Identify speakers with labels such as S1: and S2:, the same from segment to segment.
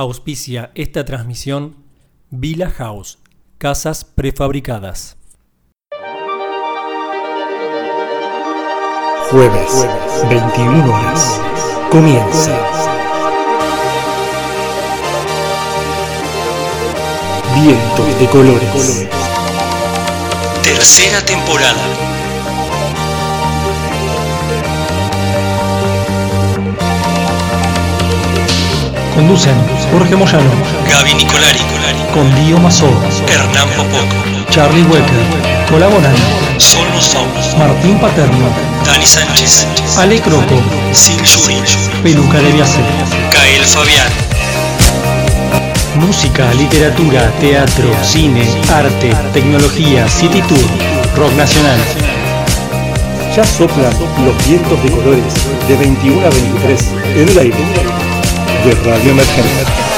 S1: Auspicia esta transmisión Villa House, casas prefabricadas.
S2: Jueves, 21 horas. Comienza. Vientos de colores.
S3: Tercera temporada.
S2: Conducen Jorge Moyano,
S3: Gaby Nicolari,
S2: con Dio Mazó,
S3: Hernán Popoco,
S2: Charlie Wecker, colaboran
S3: Sol Lozón,
S2: Martín Paterno,
S3: Dani Sánchez,
S2: Ale Croco,
S3: Sil Yuri,
S2: Peluca de Viacer.
S3: Kael Fabián,
S2: Música, literatura, teatro, cine, arte, tecnología, city tour, rock nacional. Ya soplan los vientos de colores de 21 a 23 en el aire de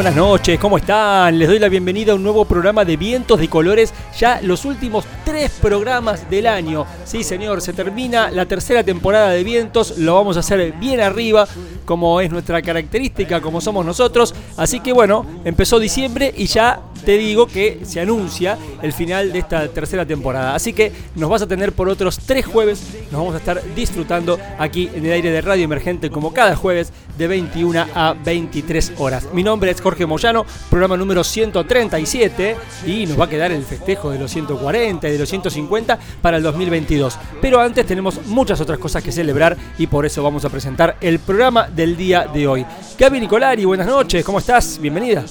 S1: buenas noches, ¿cómo están? Les doy la bienvenida a un nuevo programa de Vientos de Colores, ya los últimos tres programas del año. Sí, señor, se termina la tercera temporada de Vientos, lo vamos a hacer bien arriba, como es nuestra característica, como somos nosotros. Así que bueno, empezó diciembre y ya te digo que se anuncia el final de esta tercera temporada. Así que nos vas a tener por otros tres jueves, nos vamos a estar disfrutando aquí en el aire de Radio Emergente como cada jueves de 21 a 23 horas. Mi nombre es Jorge Moyano, programa número 137 y nos va a quedar el festejo de los 140 y de los 150 para el 2022. Pero antes tenemos muchas otras cosas que celebrar y por eso vamos a presentar el programa del día de hoy. Gaby Nicolari, buenas noches, ¿cómo estás? Bienvenida.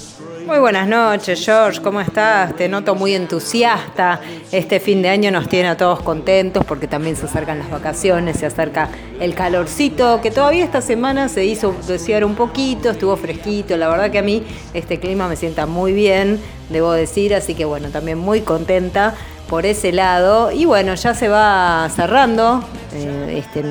S4: Muy buenas noches, George. ¿Cómo estás? Te noto muy entusiasta. Este fin de año nos tiene a todos contentos porque también se acercan las vacaciones, se acerca el calorcito, que todavía esta semana se hizo desear un poquito, estuvo fresquito. La verdad que a mí este clima me sienta muy bien, debo decir. Así que bueno, también muy contenta por ese lado. Y bueno, ya se va cerrando eh, este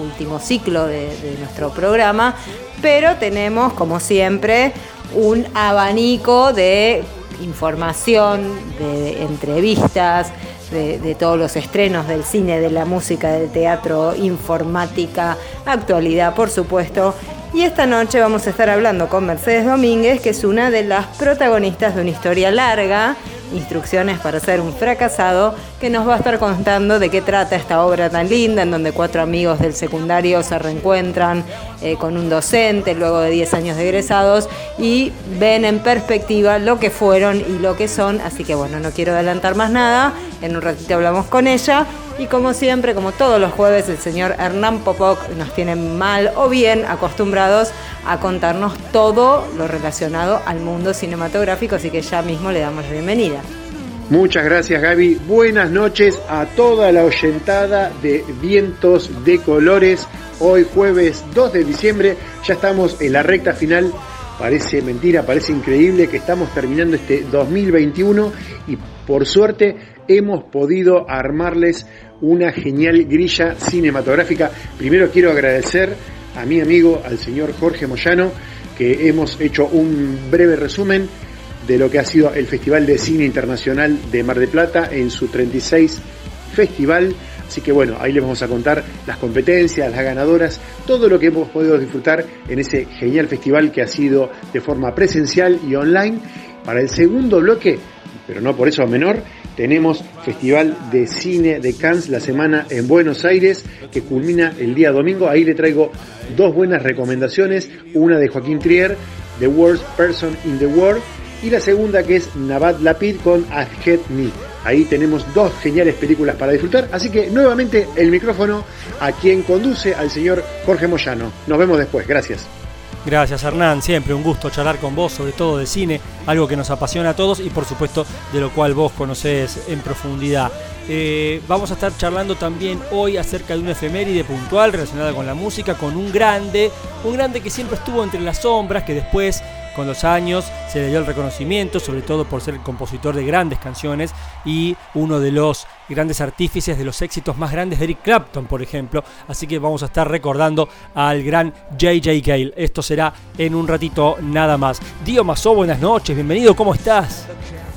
S4: último ciclo de, de nuestro programa, pero tenemos, como siempre, un abanico de información, de entrevistas, de, de, todos los estrenos del cine, de la música, del teatro, informática, actualidad, por supuesto. Y esta noche vamos a estar hablando con Mercedes Domínguez, que es una de las protagonistas de una historia larga, Instrucciones para ser un fracasado, que nos va a estar contando de qué trata esta obra tan linda, en donde cuatro amigos del secundario se reencuentran eh, con un docente luego de 10 años de egresados y ven en perspectiva lo que fueron y lo que son. Así que bueno, no quiero adelantar más nada, en un ratito hablamos con ella. Y como siempre, como todos los jueves, el señor Hernán Popoc nos tiene mal o bien acostumbrados a contarnos todo lo relacionado al mundo cinematográfico, así que ya mismo le damos la bienvenida.
S5: Muchas gracias Gaby. Buenas noches a toda la oyentada de Vientos de Colores. Hoy jueves 2 de diciembre, ya estamos en la recta final. Parece mentira, parece increíble que estamos terminando este 2021 y por suerte hemos podido armarles una genial grilla cinematográfica. Primero quiero agradecer a mi amigo, al señor Jorge Moyano, que hemos hecho un breve resumen de lo que ha sido el Festival de Cine Internacional de Mar de Plata en su 36 festival. Así que bueno, ahí les vamos a contar las competencias, las ganadoras, todo lo que hemos podido disfrutar en ese genial festival que ha sido de forma presencial y online. Para el segundo bloque, pero no por eso menor, tenemos Festival de Cine de Cannes la semana en Buenos Aires que culmina el día domingo. Ahí le traigo dos buenas recomendaciones, una de Joaquín Trier, The Worst Person in the World, y la segunda que es Navad Lapid con Adjet Me. Ahí tenemos dos geniales películas para disfrutar, así que nuevamente el micrófono a quien conduce al señor Jorge Moyano. Nos vemos después, gracias.
S1: Gracias Hernán, siempre un gusto charlar con vos, sobre todo de cine, algo que nos apasiona a todos y por supuesto de lo cual vos conocés en profundidad. Eh, vamos a estar charlando también hoy acerca de una efeméride puntual relacionada con la música, con un grande, un grande que siempre estuvo entre las sombras, que después con los años se le dio el reconocimiento, sobre todo por ser el compositor de grandes canciones y uno de los grandes artífices de los éxitos más grandes de Eric Clapton, por ejemplo. Así que vamos a estar recordando al gran J.J. Gale. Esto será en un ratito nada más. Dio Mazo, buenas noches, bienvenido, ¿cómo estás?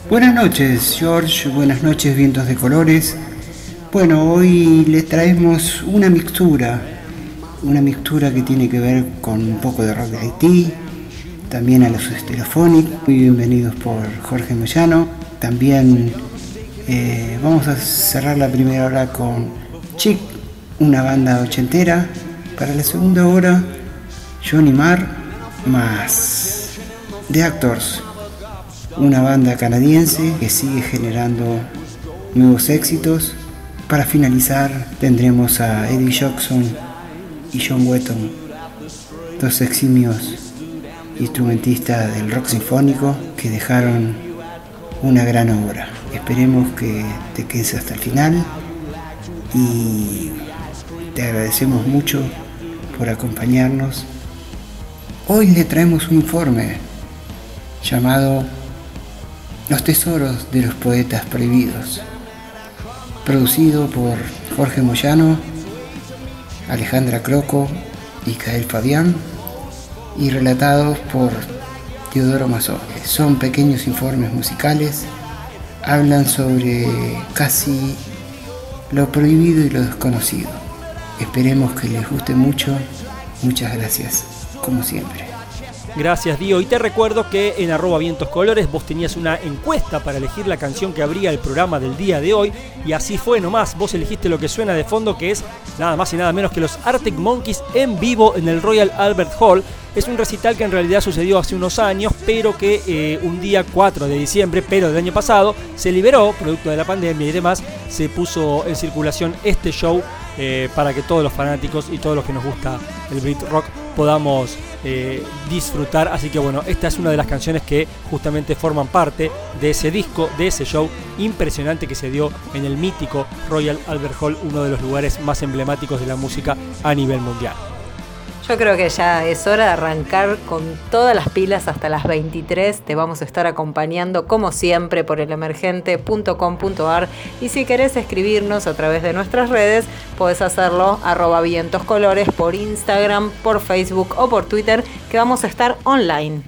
S6: Buenas noches, George, buenas noches, vientos de colores. Bueno, hoy le traemos una mixtura, una mixtura que tiene que ver con un poco de rock de Haití, también a los Stereophonic, muy bienvenidos por Jorge Moyano. También eh, vamos a cerrar la primera hora con Chick, una banda ochentera. Para la segunda hora, Johnny Marr más The Actors, una banda canadiense que sigue generando nuevos éxitos. Para finalizar tendremos a Eddie Jackson y John Wetton, dos eximios instrumentistas del rock sinfónico que dejaron una gran obra. Esperemos que te quedes hasta el final y te agradecemos mucho por acompañarnos. Hoy le traemos un informe llamado Los tesoros de los poetas prohibidos, producido por Jorge Moyano, Alejandra Croco y Cael Fabián y relatados por Teodoro Mazó. Son pequeños informes musicales, hablan sobre casi lo prohibido y lo desconocido. Esperemos que les guste mucho. Muchas gracias, como siempre.
S1: Gracias Dio. Y te recuerdo que en arroba vientos colores vos tenías una encuesta para elegir la canción que abría el programa del día de hoy. Y así fue nomás. Vos elegiste lo que suena de fondo, que es nada más y nada menos que los Arctic Monkeys en vivo en el Royal Albert Hall. Es un recital que en realidad sucedió hace unos años, pero que eh, un día 4 de diciembre, pero del año pasado, se liberó, producto de la pandemia y demás, se puso en circulación este show eh, para que todos los fanáticos y todos los que nos gusta el Brit Rock podamos eh, disfrutar. Así que bueno, esta es una de las canciones que justamente forman parte de ese disco, de ese show impresionante que se dio en el mítico Royal Albert Hall, uno de los lugares más emblemáticos de la música a nivel mundial.
S4: Yo creo que ya es hora de arrancar con todas las pilas hasta las 23. Te vamos a estar acompañando como siempre por el emergente.com.ar y si querés escribirnos a través de nuestras redes, puedes hacerlo arroba colores por Instagram, por Facebook o por Twitter, que vamos a estar online.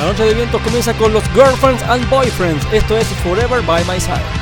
S1: La noche de vientos comienza con los Girlfriends and Boyfriends. Esto es Forever by My Side.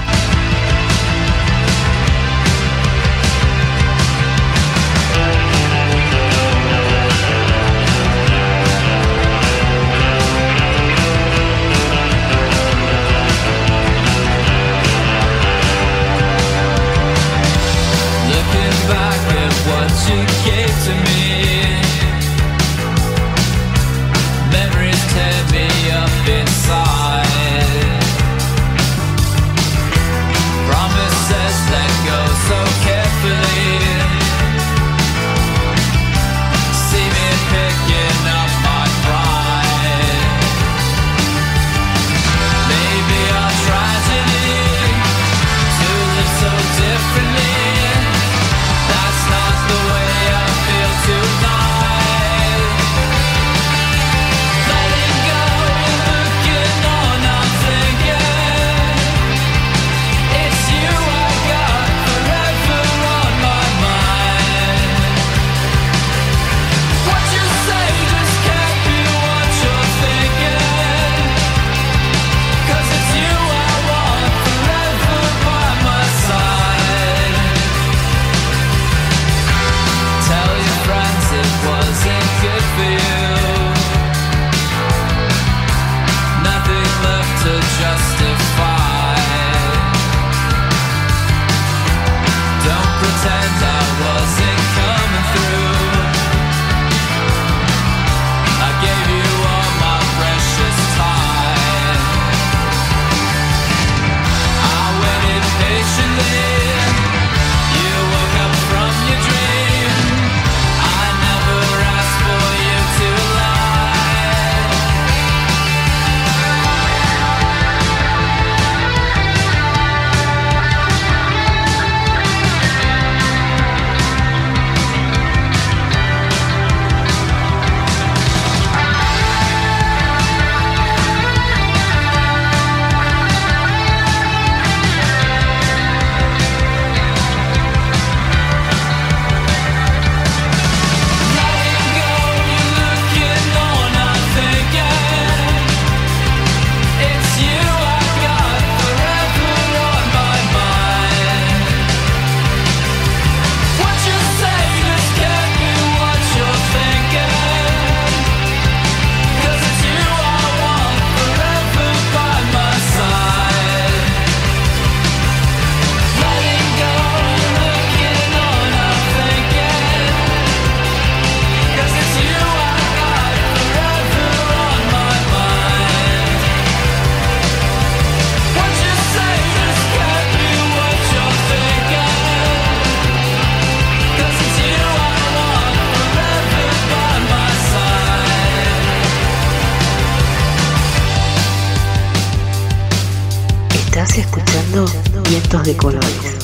S7: Vientos de Colores.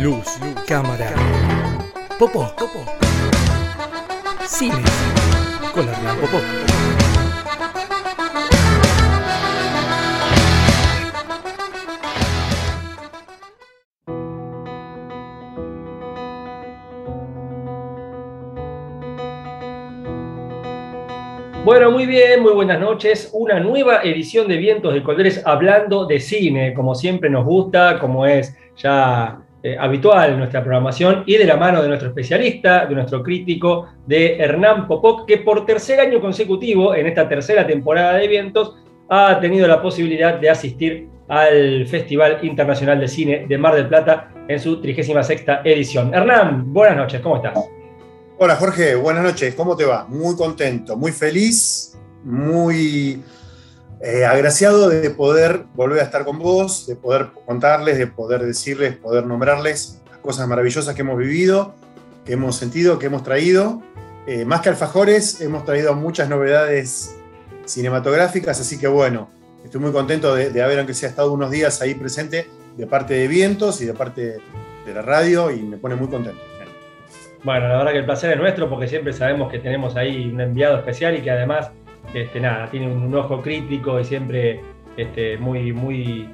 S2: Luz, cámara, popó, popó. Cine, con Hernán Popó.
S1: Bueno, muy bien, muy buenas noches. Una nueva edición de Vientos de Colores hablando de cine, como siempre nos gusta, como es ya eh, habitual nuestra programación, y de la mano de nuestro especialista, de nuestro crítico, de Hernán Popoc, que por tercer año consecutivo, en esta tercera temporada de Vientos, ha tenido la posibilidad de asistir al Festival Internacional de Cine de Mar del Plata en su 36 edición. Hernán, buenas noches, ¿cómo estás?
S5: Hola Jorge, buenas noches, ¿cómo te va? Muy contento, muy feliz, muy eh, agraciado de poder volver a estar con vos, de poder contarles, de poder decirles, poder nombrarles las cosas maravillosas que hemos vivido, que hemos sentido, que hemos traído. Eh, más que alfajores, hemos traído muchas novedades cinematográficas, así que bueno, estoy muy contento de, de haber, aunque sea estado unos días ahí presente, de parte de Vientos y de parte de la radio, y me pone muy contento.
S1: Bueno, la verdad que el placer es nuestro porque siempre sabemos que tenemos ahí un enviado especial y que además, este, nada, tiene un, ojo crítico y siempre este, muy, muy,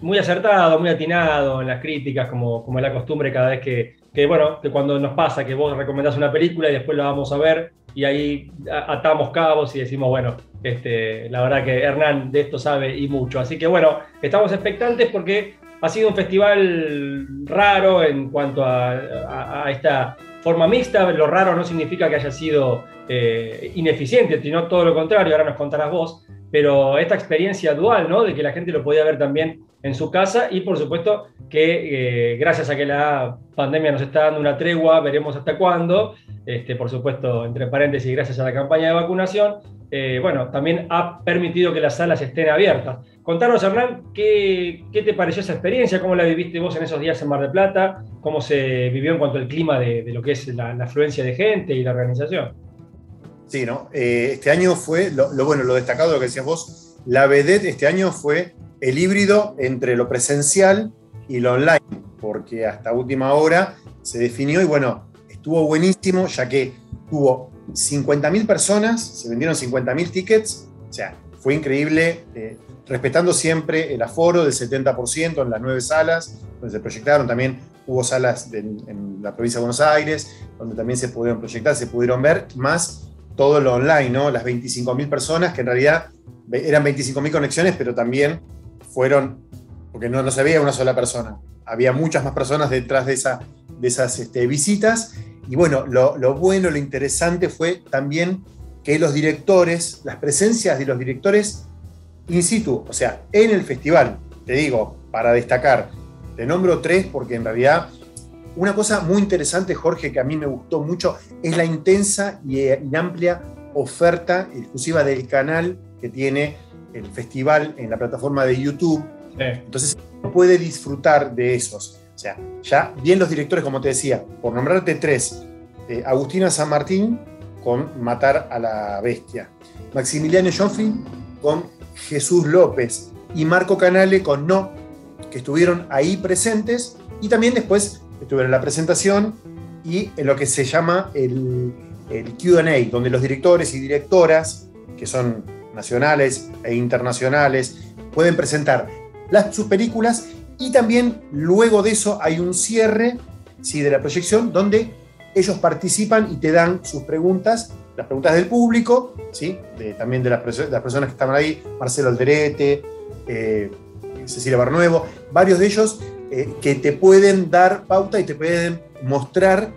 S1: muy acertado, muy atinado en las críticas, como, como es la costumbre cada vez que, que, bueno, que cuando nos pasa que vos recomendás una película y después la vamos a ver y ahí atamos cabos y decimos, bueno, este, la verdad que Hernán de esto sabe y mucho. Así que bueno, estamos expectantes porque ha sido un festival raro en cuanto a, a esta forma mixta, lo raro no significa que haya sido eh, ineficiente, sino todo lo contrario, ahora nos contarás vos, pero esta experiencia dual, ¿no? De que la gente lo podía ver también en su casa y por supuesto que eh, gracias a que la pandemia nos está dando una tregua, veremos hasta cuándo, este, por supuesto, entre paréntesis, gracias a la campaña de vacunación, eh, bueno, también ha permitido que las salas estén abiertas. Contanos, Hernán, ¿qué, ¿qué, te pareció esa experiencia? ¿Cómo la viviste vos en esos días en Mar del Plata? ¿Cómo se vivió en cuanto al clima de, lo que es la, la, afluencia de gente y la organización?
S5: Sí, ¿no? Eh, este año fue, lo, lo, bueno, lo destacado, lo que decías vos, la vedette este año fue el híbrido entre lo presencial y lo online, porque hasta última hora se definió y bueno, estuvo buenísimo, ya que tuvo 50.000 personas, se vendieron 50.000 tickets, o sea, fue increíble, eh, respetando siempre el aforo del 70% en las nueve salas, donde se proyectaron, también hubo salas de, en la provincia de Buenos Aires, donde también se pudieron proyectar, se pudieron ver, más todo lo online, ¿no? Las 25.000 personas, que en realidad eran 25.000 conexiones, pero también fueron, porque no, no se veía una sola persona, había muchas más personas detrás de, esa, de esas este, visitas, y bueno, lo, lo, bueno, lo interesante fue también que los directores, las presencias de los directores in situ, o sea, en el festival, te digo, para destacar, te nombro tres porque en realidad una cosa muy interesante, Jorge, que a mí me gustó mucho, es la intensa y, y amplia oferta exclusiva del canal que tiene el festival en la plataforma de YouTube. Sí. Entonces, puede disfrutar de esos. O sea, ya bien los directores, como te decía, por nombrarte tres, eh, Agustina San Martín con Matar a la Bestia, Maximiliano Joffrey con Jesús López y Marco Canale con No, que estuvieron ahí presentes y también después estuvieron en la presentación y en lo que se llama el, QA, donde los directores y directoras, que son nacionales e internacionales, pueden presentar sus películas y también luego de eso hay un cierre ¿sí? de la proyección donde ellos participan y te dan sus preguntas, las preguntas del público, ¿sí? De, también de las, de las, personas que estaban ahí, Marcelo Alderete, eh, Cecilia Barnuevo, varios de ellos eh, que te pueden dar pauta y te pueden mostrar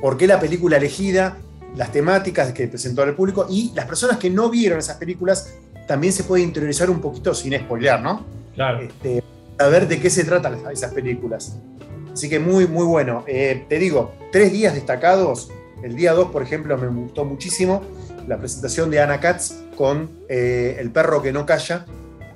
S5: por qué la película elegida, las temáticas que presentó al público y las personas que no vieron esas películas también se pueden interiorizar un poquito sin spoilear, ¿no?
S1: Claro.
S5: Este, saber de qué se tratan esas películas. Así que muy, muy bueno. Eh, te digo, tres días destacados. El día 2, por ejemplo, me gustó muchísimo la presentación de Ana Katz con eh, El perro que no calla.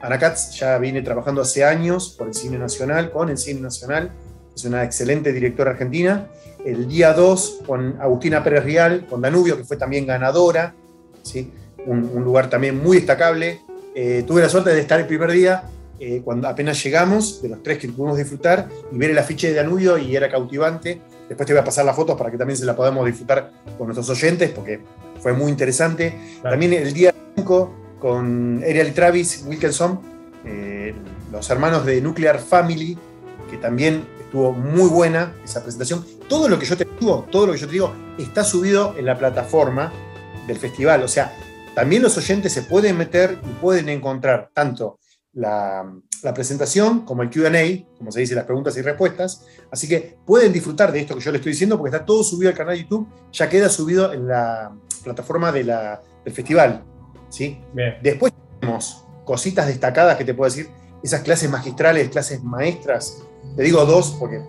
S5: Ana Katz ya viene trabajando hace años por el cine nacional, con el cine nacional. Es una excelente directora argentina. El día 2 con Agustina Pérez Rial, con Danubio, que fue también ganadora ¿sí? un, lugar también muy destacable. Eh, tuve la suerte de estar el primer día, eh, cuando apenas llegamos, de los tres que pudimos disfrutar, y ver el afiche de Danubio y era cautivante. Después te voy a pasar las fotos para que también se la podamos disfrutar con nuestros oyentes, porque fue muy interesante. También el día 5 con Ariel Travis Wilkinson, eh, los hermanos de Nuclear Family, que también estuvo muy buena esa presentación. Todo lo que yo te digo, todo lo que yo te digo, está subido en la plataforma del festival. O sea, también los oyentes se pueden meter y pueden encontrar tanto la, la presentación como el QA, como se dice, las preguntas y respuestas. Así que pueden disfrutar de esto que yo les estoy diciendo porque está todo subido al canal de YouTube, ya queda subido en la plataforma de la, del festival. ¿sí? Después tenemos cositas destacadas que te puedo decir, esas clases magistrales, clases maestras. Te digo dos porque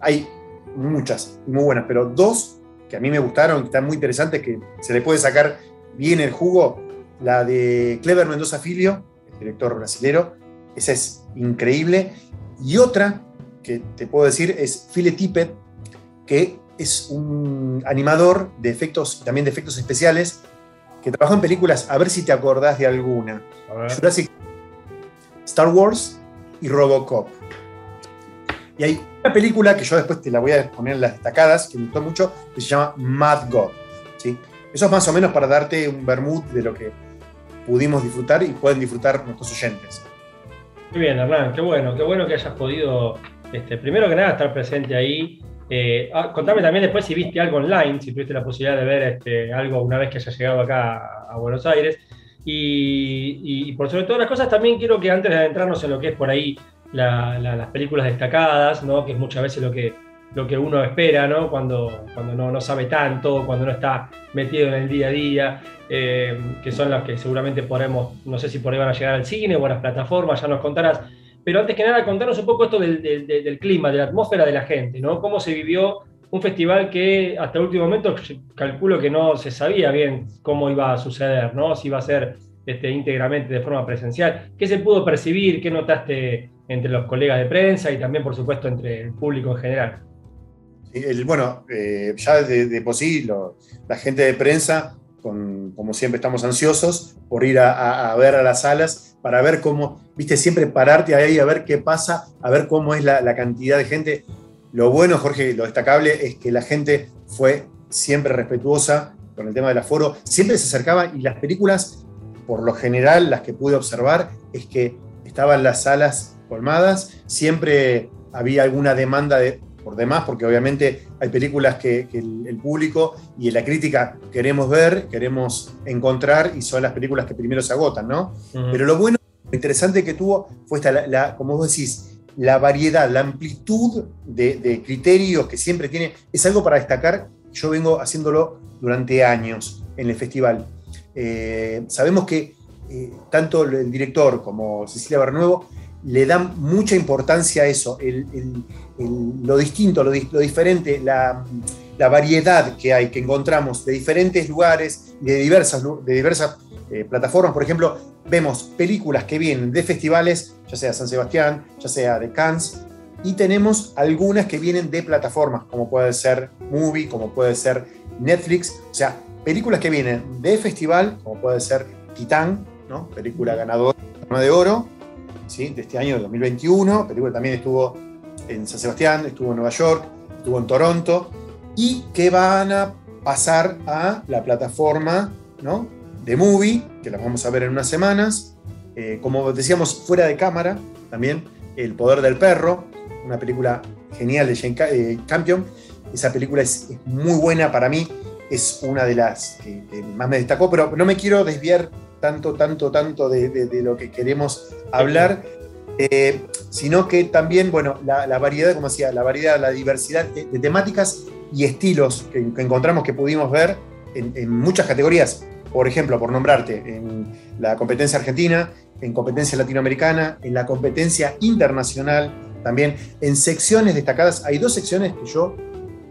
S5: hay muchas y muy buenas, pero dos que a mí me gustaron, que están muy interesantes, que se le puede sacar bien el jugo. La de Clever Mendoza Filio, director brasilero, esa es increíble. Y otra que te puedo decir es Phile Tippett, que es un animador de efectos, también de efectos especiales, que trabajó en películas, a ver si te acordás de alguna. Jurassic, Star Wars y Robocop. Y hay una película que yo después te la voy a poner en las destacadas, que me gustó mucho, que se llama Mad God. ¿sí? Eso es más o menos para darte un vermut de lo que pudimos disfrutar y pueden disfrutar nuestros oyentes.
S1: Muy bien, Hernán, qué bueno, qué bueno que hayas podido, este, primero que nada, estar presente ahí. Eh, ah, contame también después si viste algo online, si tuviste la posibilidad de ver este, algo una vez que hayas llegado acá a, Buenos Aires. Y, por sobre todas las cosas, también quiero que antes de adentrarnos en lo que es por ahí la, la, las películas destacadas, ¿no? que es muchas veces lo que, lo que uno espera ¿no? cuando, cuando no, no, sabe tanto, cuando no está metido en el día a día, eh, que son las que seguramente podremos, no sé si por ahí van a llegar al cine o a las plataformas, ya nos contarás. Pero antes que nada, contarnos un poco esto del, del, del clima, de la atmósfera de la gente, ¿no? Cómo se vivió un festival que hasta el último momento calculo que no se sabía bien cómo iba a suceder, ¿no? Si iba a ser este, íntegramente de forma presencial. ¿Qué se pudo percibir? ¿Qué notaste entre los colegas de prensa y también, por supuesto, entre el público en general?
S5: El, bueno, eh, ya de, por sí, la gente de prensa, con, como siempre estamos ansiosos por ir a, ver a las salas, para ver cómo, viste, siempre pararte ahí a ver qué pasa, a ver cómo es la, la cantidad de gente. Lo bueno, Jorge, lo destacable es que la gente fue siempre respetuosa con el tema del aforo, siempre se acercaba y las películas, por lo general, las que pude observar, es que estaban las salas colmadas, siempre había alguna demanda de, por demás, porque obviamente hay películas que, que el, el, público y la crítica queremos ver, queremos encontrar, y son las películas que primero se agotan, ¿no? Uh -huh. Pero lo bueno, lo interesante que tuvo fue esta, la, la, como vos decís, la variedad, la amplitud de, de, criterios que siempre tiene, es algo para destacar, yo vengo haciéndolo durante años en el festival. Eh, sabemos que eh, tanto el director como Cecilia Bernuevo le dan mucha importancia a eso, el, el, el, lo distinto, lo, lo diferente, la, la, variedad que hay, que encontramos de diferentes lugares, de diversas, de diversas eh, plataformas. Por ejemplo, vemos películas que vienen de festivales, ya sea San Sebastián, ya sea de Cannes, y tenemos algunas que vienen de plataformas, como puede ser Movie, como puede ser Netflix, o sea, películas que vienen de festival, como puede ser Titán, ¿no? película ganadora de oro, ¿sí? de este año, de 2021. Película también estuvo en San Sebastián, estuvo en Nueva York, estuvo en Toronto, y que van a pasar a la plataforma ¿no? de Movie, que la vamos a ver en unas semanas. Eh, como decíamos, fuera de cámara, también El Poder del Perro, una película genial de Jane eh, Campion. Esa película es, muy buena para mí, es una de las que, más me destacó, pero no me quiero desviar tanto, tanto, tanto de, de lo que queremos hablar, eh, sino que también, bueno, la, la, variedad, como decía, la variedad, la diversidad de, de temáticas y estilos que, que, encontramos que pudimos ver en, en, muchas categorías. Por ejemplo, por nombrarte, en la competencia argentina, en competencia latinoamericana, en la competencia internacional, también en secciones destacadas. Hay dos secciones que yo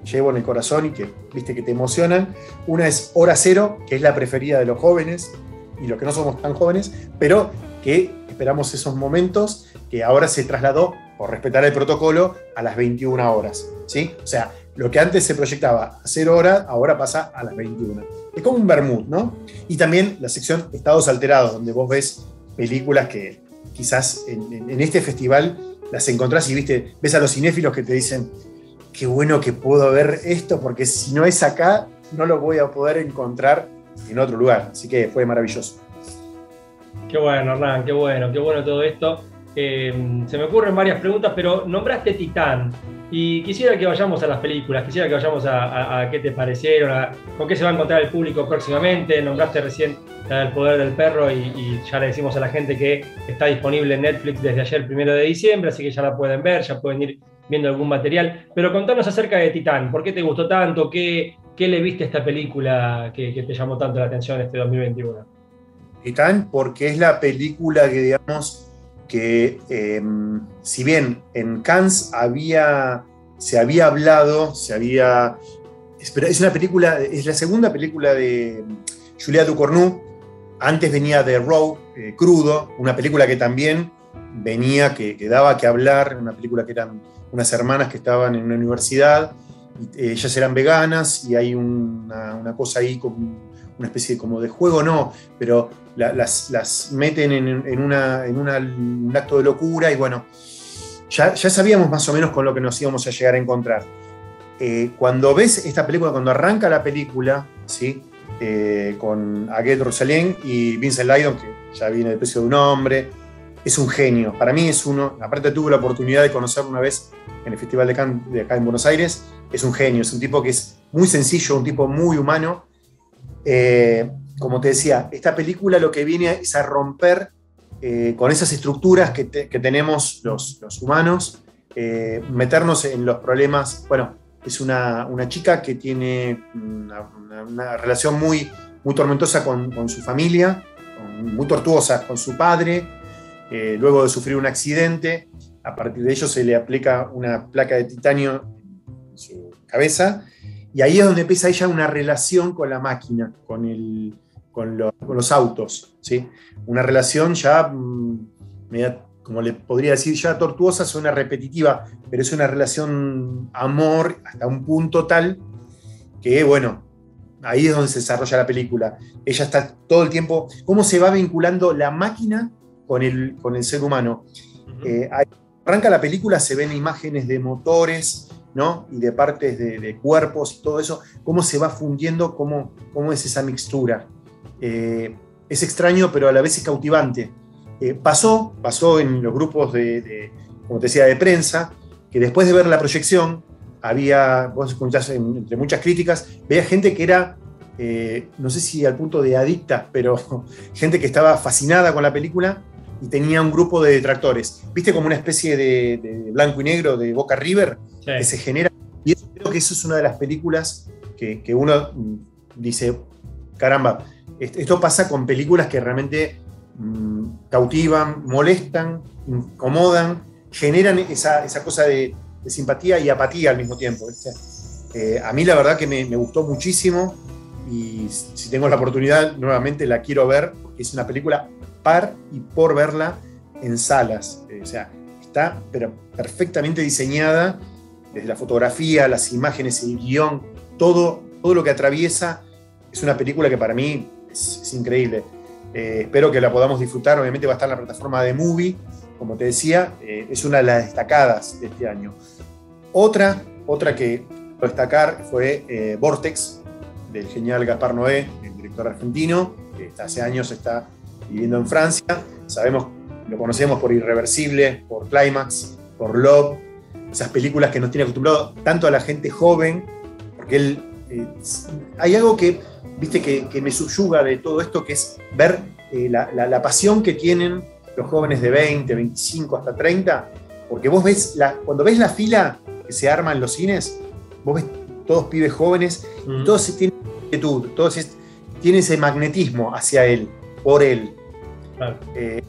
S5: llevo en el corazón y que, viste, que te emocionan. Una es Hora Cero, que es la preferida de los jóvenes, y los que no somos tan jóvenes, pero que esperamos esos momentos que ahora se trasladó, por respetar el protocolo, a las 21 horas. ¿sí? O sea, lo que antes se proyectaba a 0 horas, ahora pasa a las 21. Es como un vermut, ¿no? Y también la sección Estados Alterados, donde vos ves películas que quizás en, este festival las encontrás y viste, ves a los cinéfilos que te dicen, qué bueno que puedo ver esto, porque si no es acá, no lo voy a poder encontrar en otro lugar. Así que fue maravilloso.
S1: Qué bueno, Hernán, qué bueno, qué bueno todo esto. Eh, se me ocurren varias preguntas, pero nombraste Titán. Y quisiera que vayamos a las películas, quisiera que vayamos a, qué te parecieron, a, con qué se va a encontrar el público próximamente. Nombraste recién El Poder del Perro y, ya le decimos a la gente que está disponible en Netflix desde ayer, primero de diciembre, así que ya la pueden ver, ya pueden ir viendo algún material. Pero contanos acerca de Titán, ¿por qué te gustó tanto? ¿Qué, qué le viste a esta película que, que te llamó tanto la atención este 2021?
S5: Titán, porque es la película que, digamos, que em, si bien en Cannes había, se había hablado, se había... Es una película, es la segunda película de Julia Ducournau. Antes venía de Row, eh, Crudo, una película que también venía, que, daba que hablar, una película que eran unas hermanas que estaban en una universidad, y, ellas eran veganas y hay una, una cosa ahí con una especie como de juego, no, pero las, meten en, una, en un acto de locura y bueno, ya, ya, sabíamos más o menos con lo que nos íbamos a llegar a encontrar. Eh, cuando ves esta película, cuando arranca la película, ¿sí? Eh, con Aguette Rosalén y Vincent Lydon, que ya viene del precio de un hombre, es un genio. Para mí es uno, aparte tuve la oportunidad de conocerlo una vez en el Festival de Cannes de acá en Buenos Aires, es un genio, es un tipo que es muy sencillo, un tipo muy humano, eh, como te decía, esta película lo que viene es a romper eh, con esas estructuras que, tenemos los, humanos, eh, meternos en los problemas. Bueno, es una, chica que tiene una, relación muy, muy tormentosa con, su familia, muy tortuosa con su padre, luego de sufrir un accidente. A partir de ello se le aplica una placa de titanio en su cabeza y ahí es donde empieza ella una relación con la máquina, con, el, con, los autos. ¿sí? Una relación ya, mm, como le podría decir, ya tortuosa, suena repetitiva, pero es una relación amor hasta un punto tal que, bueno, ahí es donde se desarrolla la película. Ella está todo el tiempo, cómo se va vinculando la máquina con el, con el ser humano. Eh, arranca la película, se ven imágenes de motores, y de partes de, cuerpos y todo eso, cómo se va fundiendo, cómo, cómo es esa mixtura. Eh, es extraño, pero a la vez es cautivante. Eh, pasó, pasó en los grupos de, como te decía, de prensa, que después de ver la proyección, había, vos entre muchas críticas, veía gente que era, eh, no sé si al punto de adicta, pero gente que estaba fascinada con la película y tenía un grupo de detractores. ¿Viste como una especie de, blanco y negro de Boca River que se genera? Y creo que eso es una de las películas que, uno mm, dice, caramba, esto pasa con películas que realmente mm, cautivan, molestan, incomodan, generan esa, cosa de, simpatía y apatía al mismo tiempo. Eh, a mí la verdad que me, me, gustó muchísimo y si tengo la oportunidad nuevamente la quiero ver porque es una película par y por verla en salas. Eh, o sea, está pero perfectamente diseñada desde la fotografía, las imágenes, el guion, todo, todo lo que atraviesa. Es una película que para mí es, increíble. Eh, espero que la podamos disfrutar. Obviamente va a estar en la plataforma de Movie. Como te decía, eh, es una de las destacadas de este año. Otra, otra que destacar fue Vortex, del genial Gaspar Noé, el director argentino, que hace años está viviendo en Francia. Sabemos, lo conocemos por Irreversible, por Climax, por Love, esas películas que nos tiene acostumbrado tanto a la gente joven, porque él, eh, hay algo que, viste, que, me subyuga de todo esto, que es ver eh, la, pasión que tienen los jóvenes de 20, 25 hasta 30, porque vos ves, la, cuando ves la fila que se arma en los cines, vos ves todos pibes jóvenes, todos tienen inquietud, todos tienen ese magnetismo hacia él por él. Eh,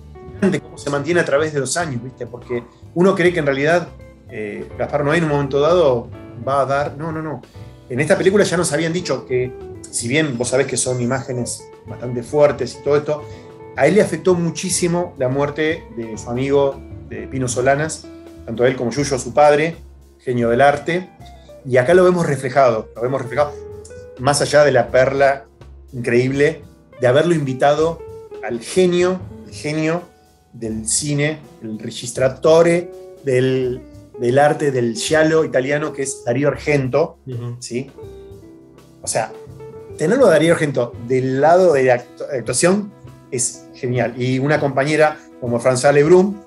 S5: cómo se mantiene a través de los años, ¿viste? Porque uno cree que en realidad eh, Gaspar Noé en un momento dado va a dar. No, no, no. En esta película ya nos habían dicho que, si bien vos sabés que son imágenes bastante fuertes y todo esto, a él le afectó muchísimo la muerte de su amigo de Pino Solanas, tanto a él como Yuyo, su padre, genio del arte. Y acá lo vemos reflejado, lo vemos reflejado, más allá de la perla increíble de haberlo invitado al genio, el genio del cine, el registratore del, del arte del giallo italiano, que es Darío Argento, ¿sí? O sea, tenerlo a Darío Argento del lado de la actu- actuación es genial. Y una compañera como François Lebrun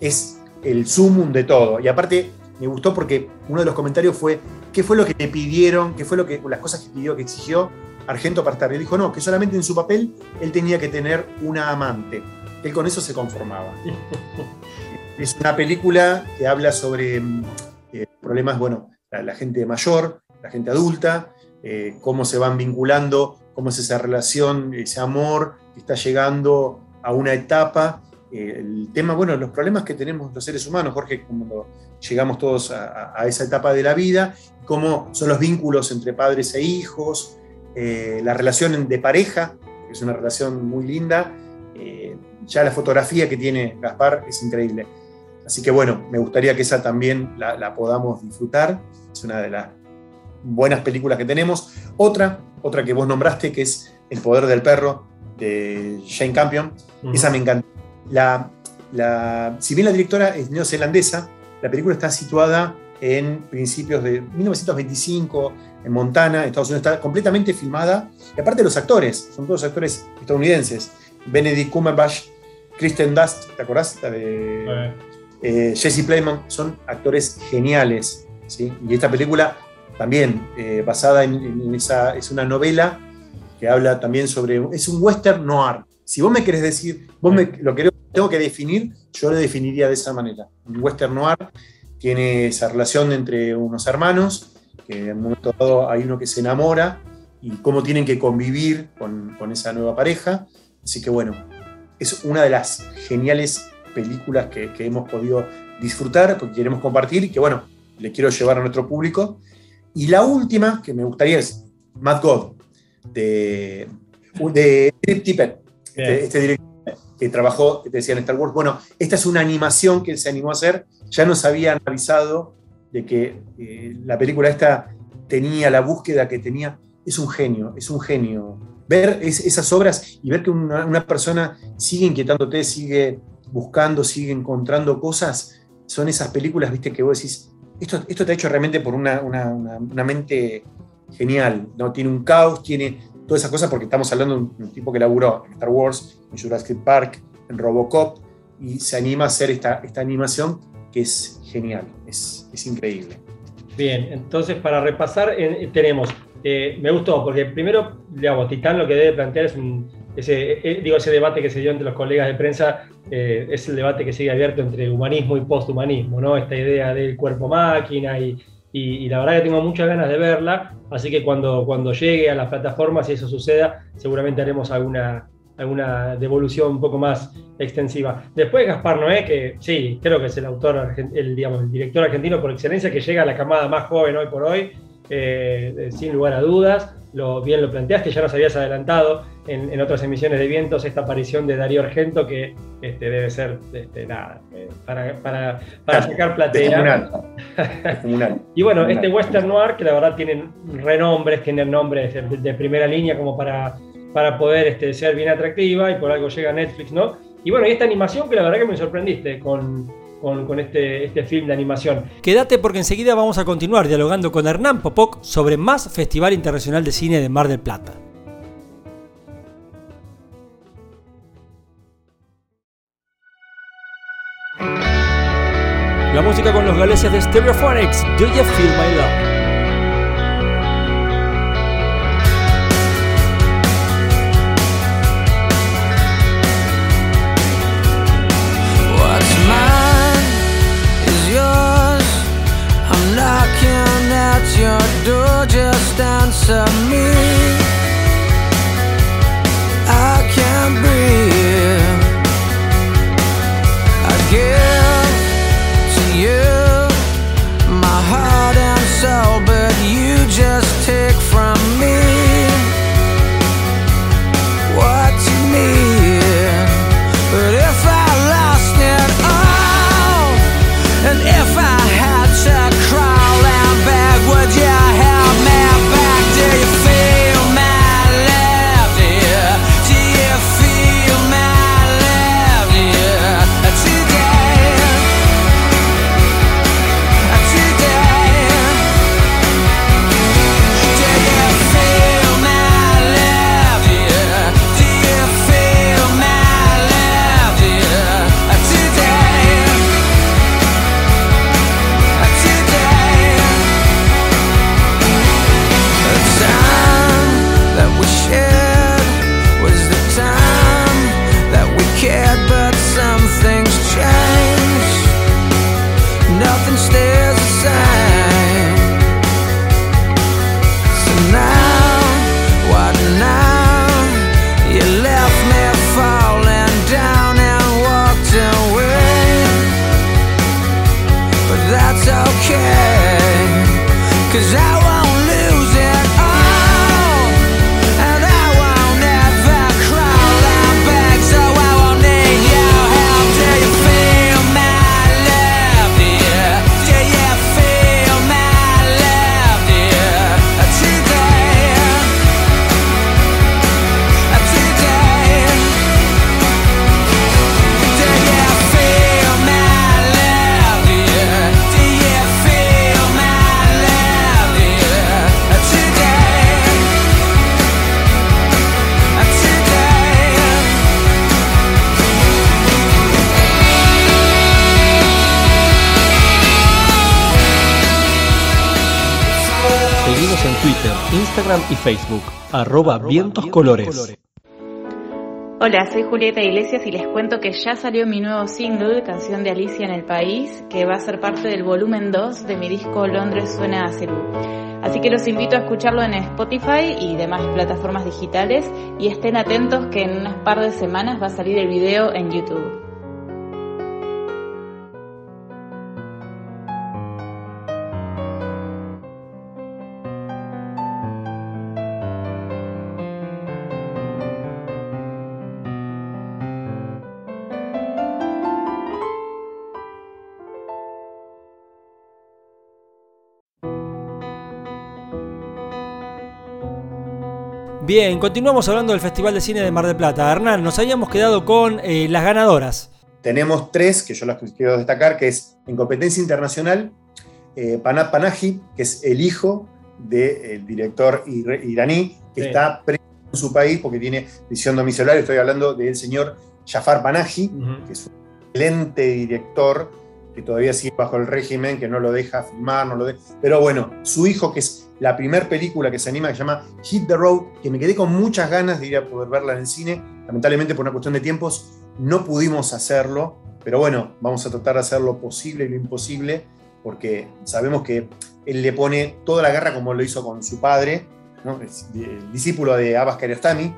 S5: es el sumum de todo. Y aparte, me gustó porque uno de los comentarios fue, ¿qué fue lo que le pidieron? ¿Qué fue lo que, las cosas que pidió, que exigió Argento él dijo, no, que solamente en su papel él tenía que tener una amante. Él con eso se conformaba. es una película que habla sobre mm, eh, problemas, bueno, la, la gente mayor, la gente adulta, eh, cómo se van vinculando, cómo es esa relación, ese amor que está llegando a una etapa. Eh, el tema, bueno, los problemas que tenemos los seres humanos, Jorge, cuando llegamos todos a esa etapa de la vida, cómo son los vínculos entre padres e hijos, eh, la relación de pareja, que es una relación muy linda. eh, ya la fotografía que tiene Gaspar es increíble. Así que bueno, me gustaría que esa también la, la podamos disfrutar. Es una de las buenas películas que tenemos. Otra, otra que vos nombraste, que es El poder del perro, de Jane Campion. Esa me encanta. La, la- si bien la directora es neozelandesa, la película está situada en principios de 1925, en Montana, Estados Unidos. Está completamente filmada. Y aparte los actores, son todos actores estadounidenses. Benedict Cumberbatch, Kristen Dust, ¿te acordás? La de eh, Jesse Plemons, son actores geniales. ¿sí? Y esta película también eh, basada en, en esa, es una novela que habla también sobre, es un western noir. Si vos me querés decir, vos me, lo que tengo que definir, yo lo definiría de esa manera. Un western noir tiene esa relación entre unos hermanos, que en un momento dado hay uno que se enamora y cómo tienen que convivir con, con esa nueva pareja. Así que bueno, es una de las geniales películas que, que hemos podido disfrutar, porque queremos compartir y que bueno, le quiero llevar a nuestro público. Y la última que me gustaría es Mad God, de, de Philip Tippett, este, este director que trabajó, te decía en Star Wars. Bueno, esta es una animación que él se animó a hacer. Ya nos habían avisado de que eh, la película esta tenía la búsqueda que tenía. Es un genio, es un genio. Ver es- esas obras y ver que una, una persona sigue inquietándote, sigue buscando, sigue encontrando cosas, son esas películas, viste, que vos decís, esto, esto te ha hecho realmente por una, una- una- mente genial, ¿no? Tiene un caos, tiene todas esas cosas, porque estamos hablando de un, un tipo que laburó en Star Wars, en Jurassic Park, en Robocop, y se anima a hacer esta, esta animación que es genial, es, es increíble.
S1: Bien, entonces para repasar eh, tenemos, eh, me gustó, porque primero, digamos, Titán lo que debe plantear es ese, eh, digo, ese debate que se dio entre los colegas de prensa, es el debate que sigue abierto entre humanismo y posthumanismo, ¿no? Esta idea del cuerpo-máquina y, y- y la verdad que tengo muchas ganas de verla, así que cuando, cuando llegue a las plataformas y eso suceda, seguramente haremos alguna, alguna devolución un poco más extensiva. Después Gaspar Noé, que sí, creo que es el autor, el, digamos, el director argentino por excelencia, que llega a la camada más joven hoy por hoy, eh, eh, sin lugar a dudas. Lo, bien lo planteaste, ya nos habías adelantado en, en otras emisiones de Vientos esta aparición de Darío Argento, que este, debe ser este, nada, eh, para, para, para sacar platea. Y bueno, este western noir que la verdad tienen renombres, tienen nombres de, de primera línea como para, para poder este, ser bien atractiva y por algo llega Netflix, ¿no? Y bueno, y esta animación que la verdad que me sorprendiste con este, este film de animación. Quédate porque enseguida vamos a continuar dialogando con Hernán Popoc sobre más Festival Internacional de Cine de Mar del Plata. La música con los galeses de Stereophonics, Do You Feel My Love?
S8: Just answer me.
S2: Instagram y Facebook, arroba vientos colores.
S9: Hola, soy Julieta Iglesias y les cuento que ya salió mi nuevo single, Canción de Alicia en el País, que va a ser parte del volumen 2 de mi disco Londres suena a Cerú. Así que los invito a escucharlo en Spotify y demás plataformas digitales y estén atentos que en unas par de semanas va a salir el video en YouTube.
S1: Bien, continuamos hablando del Festival de Cine de Mar del Plata. Hernán, nos habíamos quedado con eh, las ganadoras.
S5: Tenemos tres que yo las quiero destacar, que es en competencia internacional, eh, Panat Panahi, que es el hijo del director ir- iraní, que
S1: Sí.
S5: está preso en su país porque tiene visión domiciliaria. Estoy hablando del señor Jafar Panahi, que es un excelente director que todavía sigue bajo el régimen, que no lo deja filmar, no lo de... Pero bueno, su hijo, que es la primera película que se anima, que se llama Hit the Road, que me quedé con muchas ganas de ir a poder verla en el cine. Lamentablemente, por una cuestión de tiempos, no pudimos hacerlo. Pero bueno, vamos a tratar de hacer lo posible y lo imposible, porque sabemos que él le pone toda la garra como lo hizo con su padre, el discípulo de Abbas Kiarostami,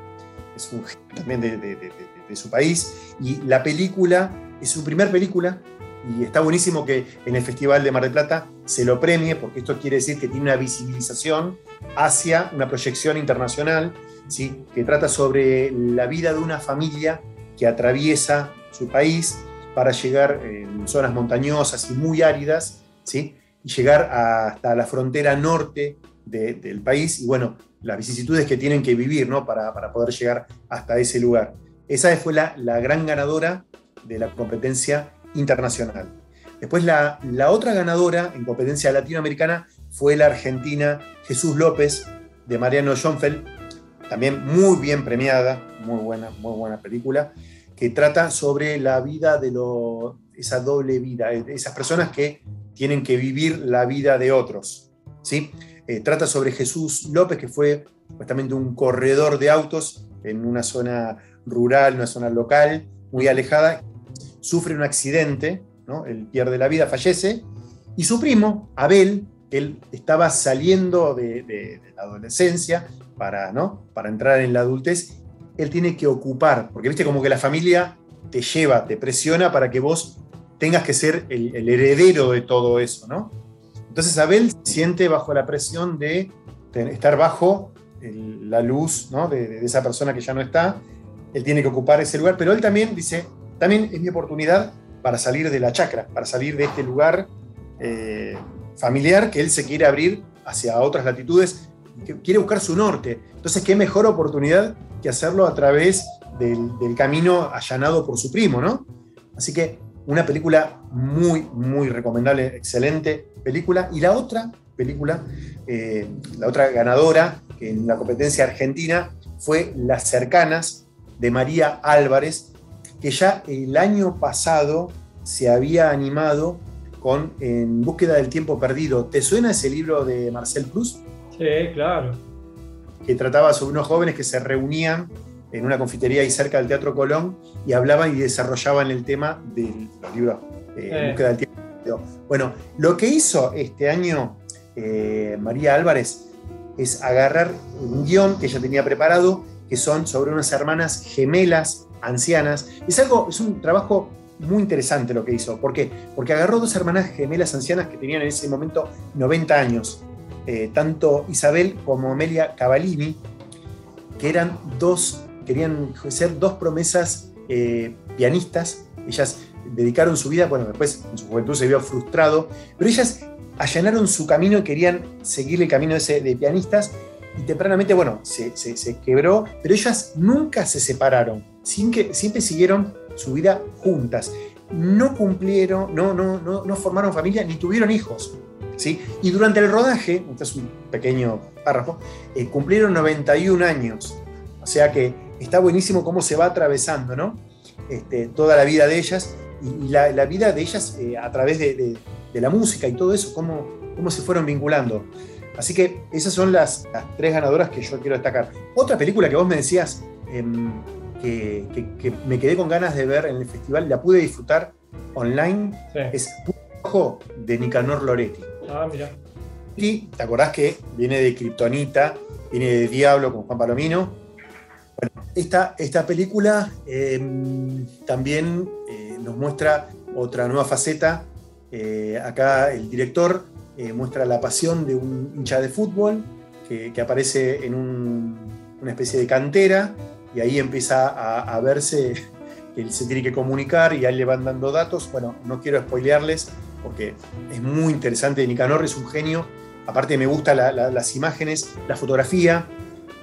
S5: es un también de, su país. Y la película es su primer película y está buenísimo que en el Festival de Mar del Plata se lo premie, porque esto quiere decir que tiene una visibilización hacia una proyección internacional, ¿sí? que trata sobre la vida de una familia que atraviesa su país para llegar en zonas montañosas y muy áridas, ¿sí? y llegar hasta la frontera norte de- del país, y bueno, las vicisitudes que tienen que vivir ¿no? para, para poder llegar hasta ese lugar. Esa fue la, la gran ganadora de la competencia internacional. Después la, otra ganadora en competencia latinoamericana fue la argentina Jesús López de Mariano Schoenfeld, también muy bien premiada, muy buena, muy buena película, que trata sobre la vida de lo, esa doble vida, esas personas que tienen que vivir la vida de otros. ¿sí? Eh, trata sobre Jesús López, que fue supuestamente un corredor de autos en una zona rural, una zona local, muy alejada, sufre un accidente, ¿no? él pierde la vida, fallece, y su primo, Abel, él estaba saliendo de, la adolescencia para, ¿no? para entrar en la adultez, él tiene que ocupar, porque viste como que la familia te lleva, te presiona para que vos tengas que ser el, heredero de todo eso, ¿no? Entonces Abel siente bajo la presión de estar bajo la luz ¿no? de, de esa persona que ya no está, él tiene que ocupar ese lugar, pero él también dice, también es mi oportunidad para salir de la chacra, para salir de este lugar eh, familiar que él se quiere abrir hacia otras latitudes, que quiere buscar su norte. Entonces, qué mejor oportunidad que hacerlo a través del, camino allanado por su primo, ¿no? Así que una película muy, muy recomendable, excelente película. Y la otra película, eh, la otra ganadora en la competencia argentina fue Las Cercanas de María Álvarez, que ya el año pasado se había animado con En búsqueda del tiempo perdido. ¿Te suena ese libro de Marcel Proust?
S1: Sí, claro.
S5: que trataba sobre unos jóvenes que se reunían en una confitería ahí cerca del Teatro Colón y hablaban y desarrollaban el tema del libro eh, En búsqueda del tiempo. perdido. Bueno, lo que hizo este año eh, María Álvarez es agarrar un guion que ella tenía preparado, que son sobre unas hermanas gemelas ancianas. Es algo, es un trabajo muy interesante lo que hizo. ¿Por qué? Porque agarró dos hermanas gemelas ancianas que tenían en ese momento 90 años, eh, tanto Isabel como Amelia Cavallini, que eran dos, querían ser dos promesas eh, pianistas. Ellas dedicaron su vida, bueno, después en su juventud se vio frustrado, pero ellas allanaron su camino y querían seguir el camino ese de pianistas y tempranamente, bueno, se, se- se quebró, pero ellas nunca se separaron, que, siempre siguieron su vida juntas. No cumplieron, no, no, no, no formaron familia ni tuvieron hijos. ¿sí? Y durante el rodaje, este es un pequeño párrafo, eh, cumplieron 91 años. O sea que está buenísimo cómo se va atravesando ¿no? Este, toda la vida de ellas y, la, vida de ellas eh, a través de, la música y todo eso, cómo, cómo se fueron vinculando. Así que esas son las, las tres ganadoras que yo quiero destacar. Otra película que vos me decías em, que, que- que me quedé con ganas de ver en el festival, la pude disfrutar online,
S1: Sí.
S5: es Rojo de Nicanor Loretti.
S1: Ah, mira.
S5: Y te acordás que viene de Kryptonita, viene de Diablo con Juan Palomino. Bueno, esta, esta película eh, también eh, nos muestra otra nueva faceta. Eh, acá el director eh, muestra la pasión de un hincha de fútbol que, que aparece en un- una especie de cantera y ahí empieza a, a verse que él se tiene que comunicar y a él le van dando datos. Bueno, no quiero spoilearles porque es muy interesante. Nicanor es un genio. Aparte me gustan las imágenes, la fotografía,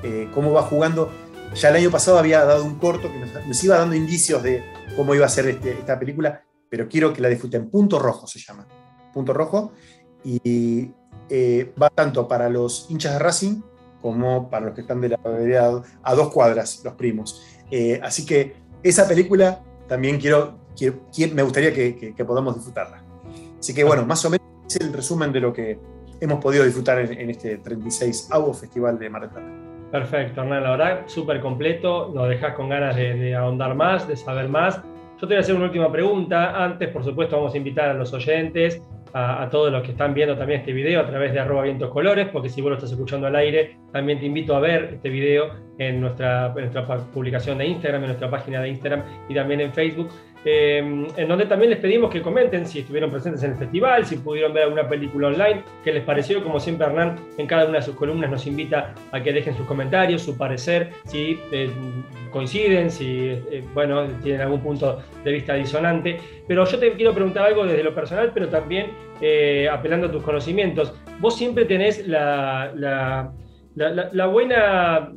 S5: eh, cómo va jugando. Ya el año pasado había dado un corto que nos, nos iba dando indicios de cómo iba a ser este- esta película, pero quiero que la disfruten. Punto Rojo se llama. Punto Rojo. Y eh, va tanto para los hinchas de Racing como para los que están de la vereda a dos cuadras, los primos. Eh, así que esa película también quiero, quiero- me gustaría que, que- que podamos disfrutarla. Así que bueno, más o menos es el resumen de lo que hemos podido disfrutar en, en este 36 AWO Festival de Mar del Plata.
S1: Perfecto, Hernán, la verdad, súper completo. Nos dejas con ganas de, de ahondar más, de saber más. Yo te voy a hacer una última pregunta. Antes, por supuesto, vamos a invitar a los oyentes, a, todos los que están viendo también este video a través de arroba vientos colores, porque si vos lo estás escuchando al aire, también te invito a ver este video en nuestra, en nuestra publicación de Instagram, en nuestra página de Instagram y también en Facebook. Eh, en donde también les pedimos que comenten si estuvieron presentes en el festival, si pudieron ver alguna película online, qué les pareció. Como siempre, Hernán en cada una de sus columnas nos invita a que dejen sus comentarios, su parecer, si eh, coinciden, si eh, bueno, tienen algún punto de vista disonante. Pero yo te quiero preguntar algo desde lo personal, pero también eh, apelando a tus conocimientos. Vos siempre tenés la, la- buena,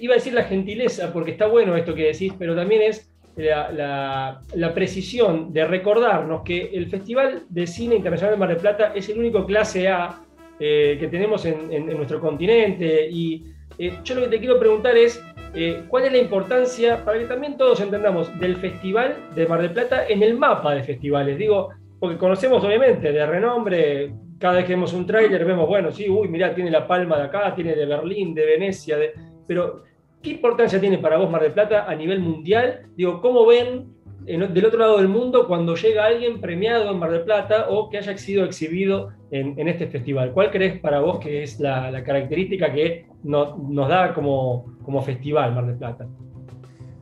S1: iba a decir la gentileza, porque está bueno esto que decís, pero también es la, la- la precisión de recordarnos que el Festival de Cine Internacional de Mar del Plata es el único clase A eh, que tenemos en, en- en nuestro continente. Y eh, yo lo que te quiero preguntar es, eh, ¿cuál es la importancia, para que también todos entendamos, del Festival de Mar del Plata en el mapa de festivales? Digo, porque conocemos obviamente de renombre, cada vez que vemos un tráiler vemos, bueno, sí, uy, mirá, tiene la palma de acá, tiene de Berlín, de Venecia, de... pero ¿qué importancia tiene para vos Mar del Plata a nivel mundial? Digo, ¿cómo ven en- del otro lado del mundo cuando llega alguien premiado en Mar del Plata o que haya sido exhibido en, este festival? ¿Cuál crees para vos que es la, característica que no- nos da como, festival Mar del Plata?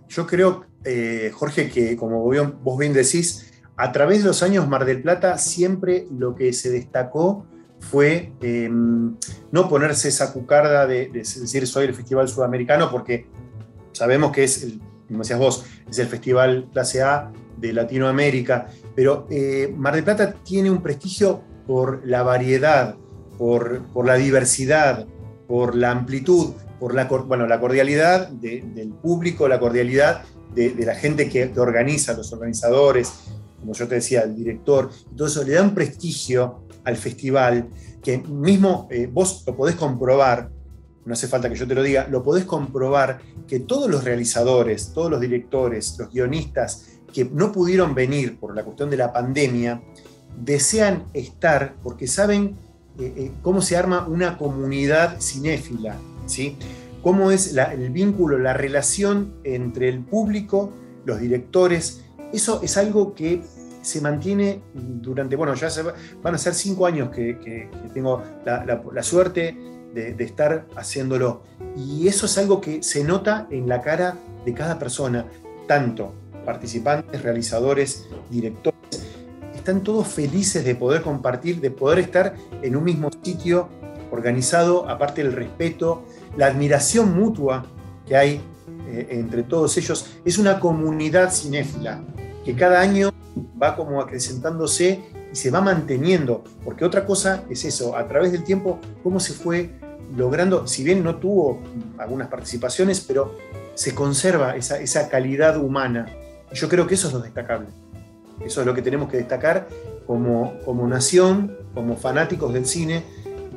S5: Yo creo, eh, Jorge, que como vos bien decís, a través de los años Mar del Plata siempre lo que se destacó fue eh, no ponerse esa cucarda de, de decir soy el Festival Sudamericano, porque sabemos que es, el, como decías vos, es el Festival clase A de Latinoamérica, pero eh, Mar del Plata tiene un prestigio por la variedad, por, por la diversidad, por la amplitud, por la, bueno, la cordialidad de- del público, la cordialidad de, la gente que, que organiza, los organizadores, como yo te decía, el director, y todo eso le da un prestigio al festival que mismo eh, vos lo podés comprobar, no hace falta que yo te lo diga, lo podés comprobar que todos los realizadores, todos los directores, los guionistas que no pudieron venir por la cuestión de la pandemia, desean estar porque saben eh, eh, cómo se arma una comunidad cinéfila, ¿sí? cómo es el vínculo, la relación entre el público, los directores. Eso es algo que se mantiene durante, bueno, ya van a ser cinco años que, tengo la, suerte de, estar haciéndolo. Y eso es algo que se nota en la cara de cada persona, tanto participantes, realizadores, directores. Están todos felices de poder compartir, de poder estar en un mismo sitio organizado, aparte del respeto, la admiración mutua que hay eh, entre todos ellos. Es una comunidad cinéfila que cada año va como acrecentándose y se va manteniendo, porque otra cosa es eso, a través del tiempo, cómo se fue logrando, si bien no tuvo algunas participaciones, pero se conserva esa, esa calidad humana. Y yo creo que eso es lo destacable. Eso es lo que tenemos que destacar como, como nación, como fanáticos del cine,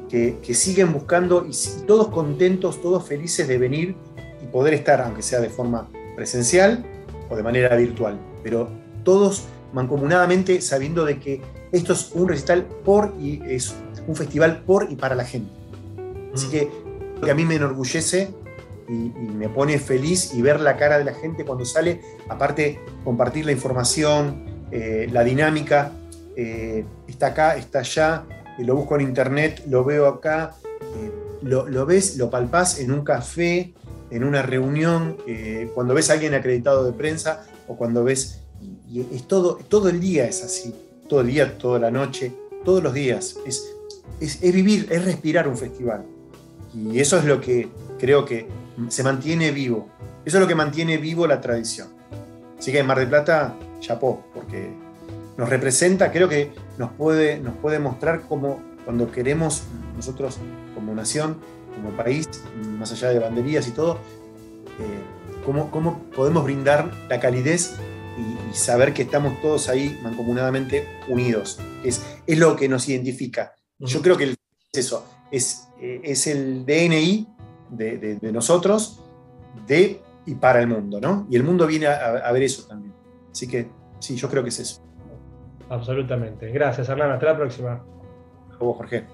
S5: que, que siguen buscando y todos contentos, todos felices de venir y poder estar, aunque sea de forma presencial o de manera virtual, pero todos mancomunadamente sabiendo de que esto es un recital por y es un festival por y para la gente. Así que lo que a mí me enorgullece y, y me pone feliz y ver la cara de la gente cuando sale, aparte compartir la información, eh, la dinámica, eh, está acá, está allá, eh, lo busco en internet, lo veo acá, lo, lo ves, lo palpás en un café, en una reunión, cuando ves a alguien acreditado de prensa o cuando ves, y es todo, todo el día es así, todo el día, toda la noche, todos los días, es, es, es vivir, es respirar un festival. Y eso es lo que creo que se mantiene vivo, eso es lo que mantiene vivo la tradición. Así que en Mar del Plata, chapó, porque nos representa, creo que nos puede, nos puede mostrar cómo cuando queremos nosotros como nación, como país, más allá de banderías y todo, eh, cómo, cómo podemos brindar la calidez y, y saber que estamos todos ahí mancomunadamente unidos. Es, es lo que nos identifica. Yo creo que el- es eso, es, eh, es el DNI de, de- de nosotros, de y para el mundo, ¿no? Y el mundo viene a, a ver eso también. Así que sí, yo creo que es eso.
S1: Absolutamente. Gracias, Hernán. Hasta la próxima.
S5: A vos, Jorge.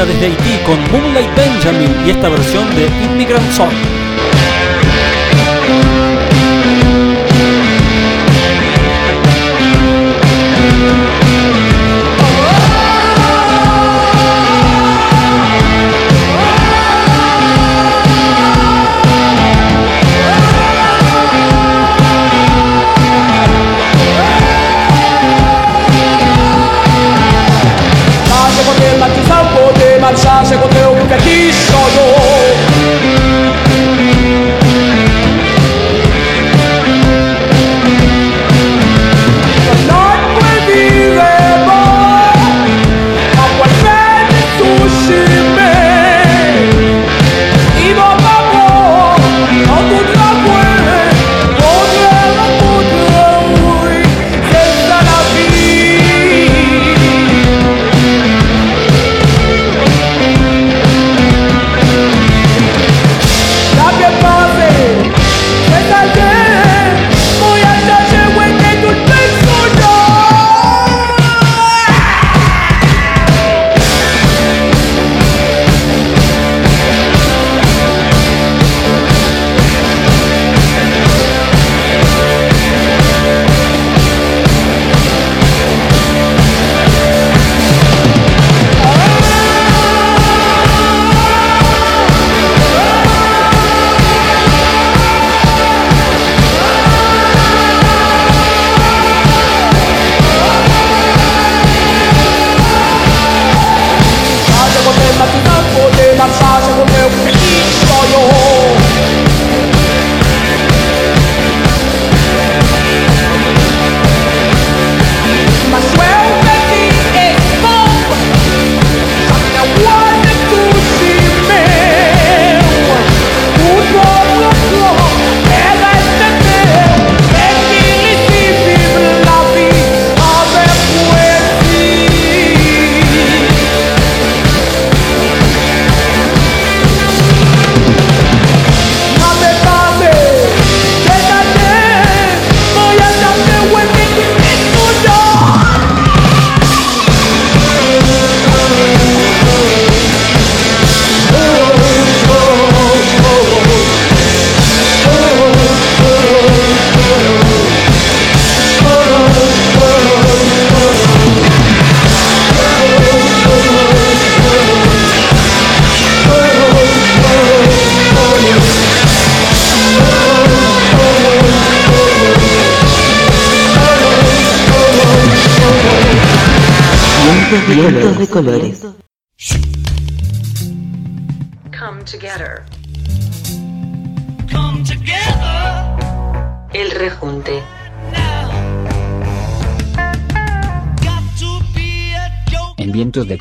S1: Desde Haití con Moonlight Benjamin y esta versión de Immigrant Song.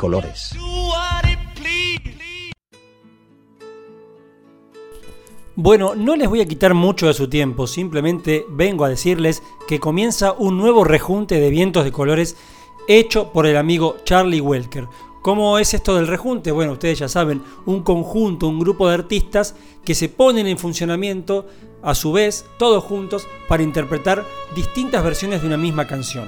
S7: Colores.
S1: Bueno, no les voy a quitar mucho de su tiempo, simplemente vengo a decirles que comienza un nuevo rejunte de vientos de colores hecho por el amigo Charlie Welker. ¿Cómo es esto del rejunte? Bueno, ustedes ya saben, un conjunto, un grupo de artistas que se ponen en funcionamiento a su vez, todos juntos, para interpretar distintas versiones de una misma canción.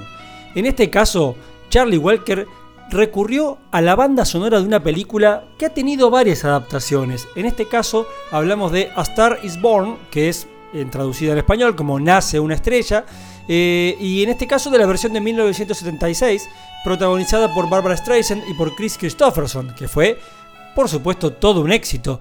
S1: En este caso, Charlie Walker recurrió a la banda sonora de una película que ha tenido varias adaptaciones. En este caso hablamos de A Star is Born, que es traducida al español como Nace una estrella, eh, y en este caso de la versión de 1976, protagonizada por Barbara Streisand y por Chris Christopherson, que fue, por supuesto, todo un éxito.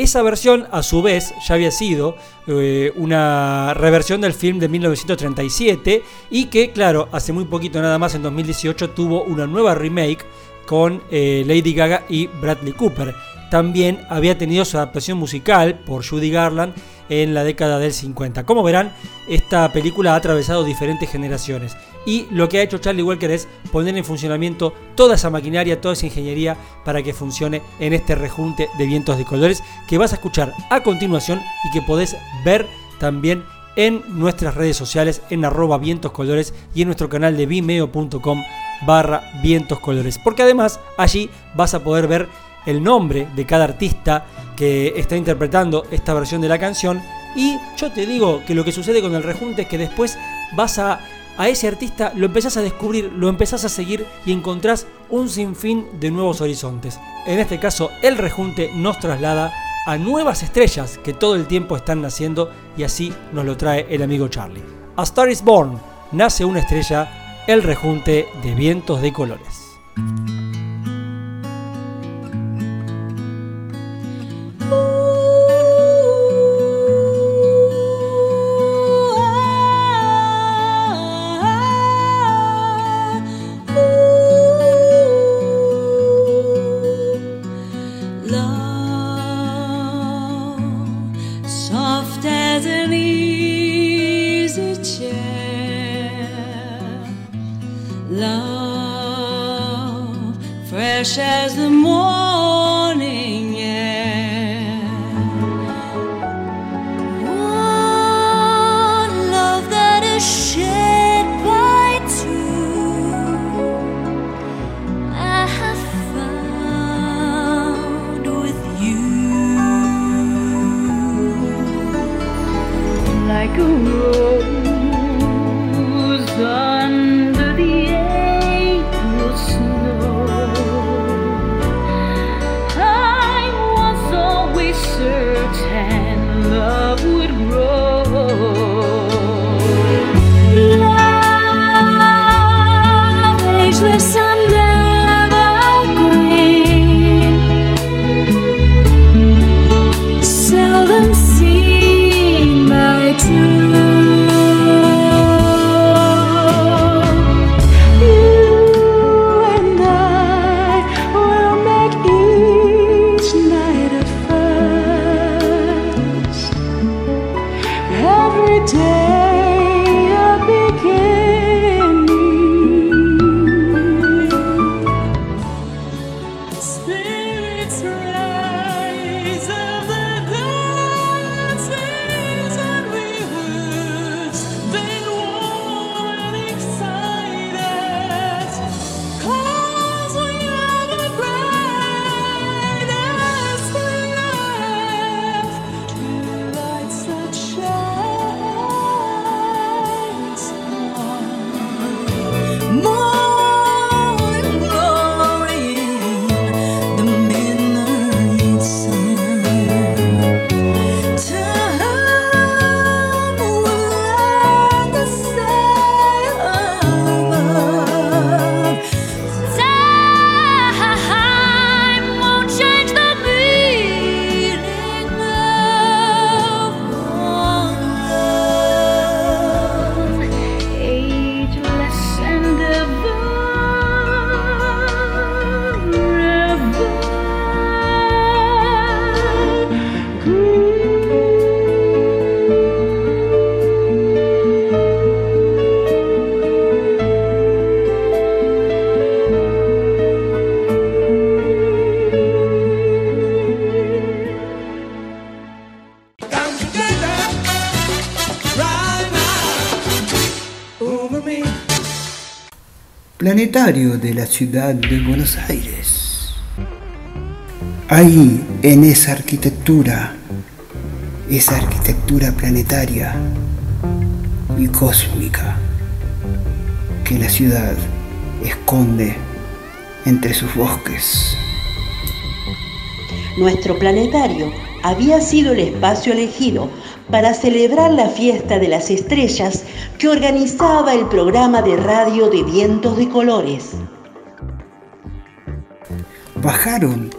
S1: Esa versión, a su vez, ya había sido eh, una reversión del film de 1937 y que, claro, hace muy poquito nada más, en 2018, tuvo una nueva remake con eh, Lady Gaga y Bradley Cooper. También había tenido su adaptación musical por Judy Garland en la década del 50. Como verán, esta película ha atravesado diferentes generaciones y lo que ha hecho Charlie Walker es poner en funcionamiento toda esa maquinaria, toda esa ingeniería para que funcione en este rejunte de vientos de colores que vas a escuchar a continuación y que podés ver también en nuestras redes sociales en arroba vientoscolores y en nuestro canal de vimeo.com barra vientoscolores. Porque además allí vas a poder ver el nombre de cada artista que está interpretando esta versión de la canción. Y yo te digo que lo que sucede con el rejunte es que después vas a, a ese artista, lo empezás a descubrir, lo empezás a seguir y encontrás un sinfín de nuevos horizontes. En este caso, el rejunte nos traslada a nuevas estrellas que todo el tiempo están naciendo y así nos lo trae el amigo Charlie. A Star is Born, nace una estrella, el rejunte de vientos de colores.
S10: Fresh as the morning
S6: De la ciudad de Buenos Aires. Hay en esa arquitectura, esa arquitectura planetaria y cósmica que la ciudad esconde entre sus bosques.
S11: Nuestro planetario había sido el espacio elegido para celebrar la fiesta de las estrellas que organizaba el programa de radio de vientos de colores.
S6: Bajaron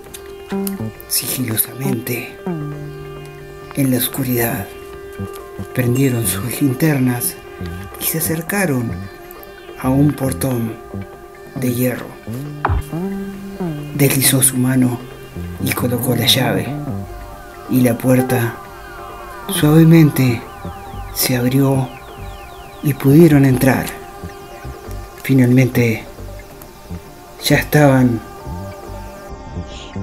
S6: sigilosamente en la oscuridad, prendieron sus linternas y se acercaron a un portón de hierro. Deslizó su mano y colocó la llave y la puerta suavemente se abrió y pudieron entrar. Finalmente ya estaban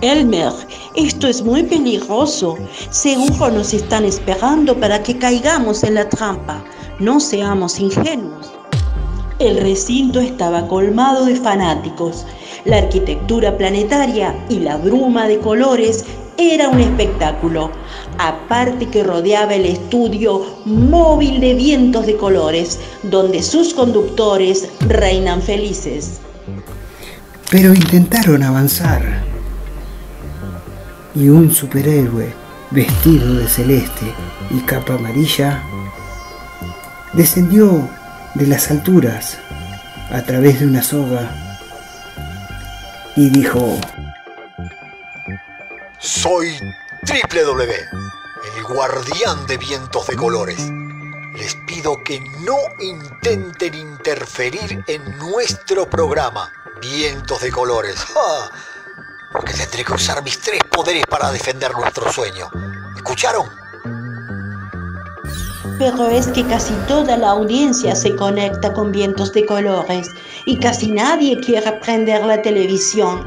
S11: Elmer, esto es muy peligroso. Seguro nos están esperando para que caigamos en la trampa. No seamos ingenuos. El recinto estaba colmado de fanáticos. La arquitectura planetaria y la bruma de colores era un espectáculo, aparte que rodeaba el estudio móvil de vientos de colores, donde sus conductores reinan felices.
S6: pero intentaron avanzar. Y un superhéroe vestido de celeste y capa amarilla descendió de las alturas a través de una soga y dijo,
S12: Soy Triple W, el guardián de vientos de colores. Les pido que no intenten interferir en nuestro programa, Vientos de Colores. ¡Ja! Porque tendré que usar mis tres poderes para defender nuestro sueño. ¿Escucharon?
S11: Pero es que casi toda la audiencia se conecta con vientos de colores y casi nadie quiere prender la televisión.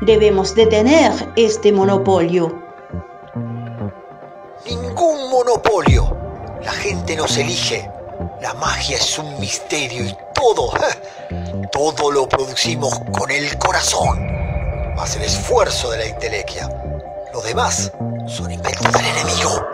S11: Debemos detener este monopolio.
S12: Ningún monopolio. La gente nos elige. La magia es un misterio y todo, ¡ja! todo lo producimos con el corazón. Más el esfuerzo de la intelequia. Lo demás son inventos del enemigo.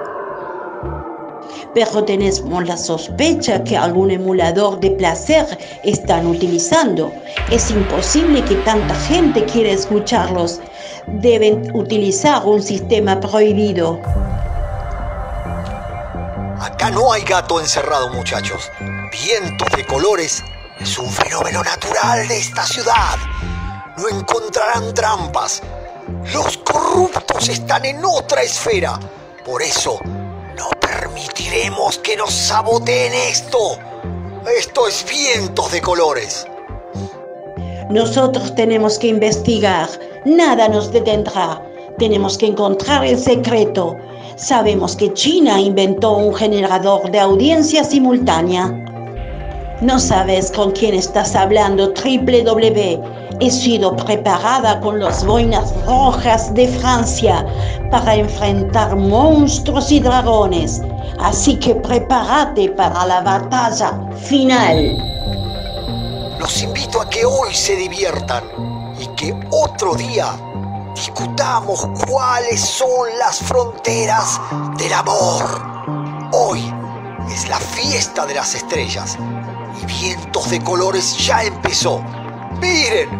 S11: Pero tenemos la sospecha que algún emulador de placer están utilizando. Es imposible que tanta gente quiera escucharlos. Deben utilizar un sistema prohibido.
S12: Acá no hay gato encerrado, muchachos. Vientos de colores es un fenómeno natural de esta ciudad. No encontrarán trampas. Los corruptos están en otra esfera. Por eso, no permitiremos que nos saboteen esto. Esto es vientos de colores.
S11: Nosotros tenemos que investigar. Nada nos detendrá. Tenemos que encontrar el secreto. Sabemos que China inventó un generador de audiencia simultánea. No sabes con quién estás hablando, Triple W. He sido preparada con las boinas rojas de Francia para enfrentar monstruos y dragones. Así que prepárate para la batalla final.
S12: Los invito a que hoy se diviertan y que otro día discutamos cuáles son las fronteras del amor. Hoy es la fiesta de las estrellas y vientos de colores ya empezó. Miren,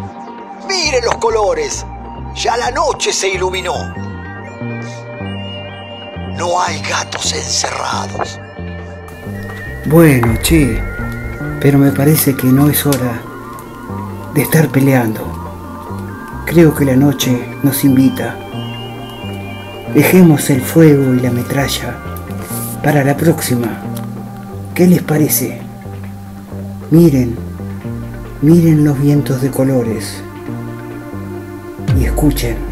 S12: miren los colores. Ya la noche se iluminó. No hay gatos encerrados.
S6: bueno, che, pero me parece que no es hora de estar peleando. Creo que la noche nos invita. Dejemos el fuego y la metralla para la próxima. ¿Qué les parece? Miren, miren los vientos de colores y escuchen.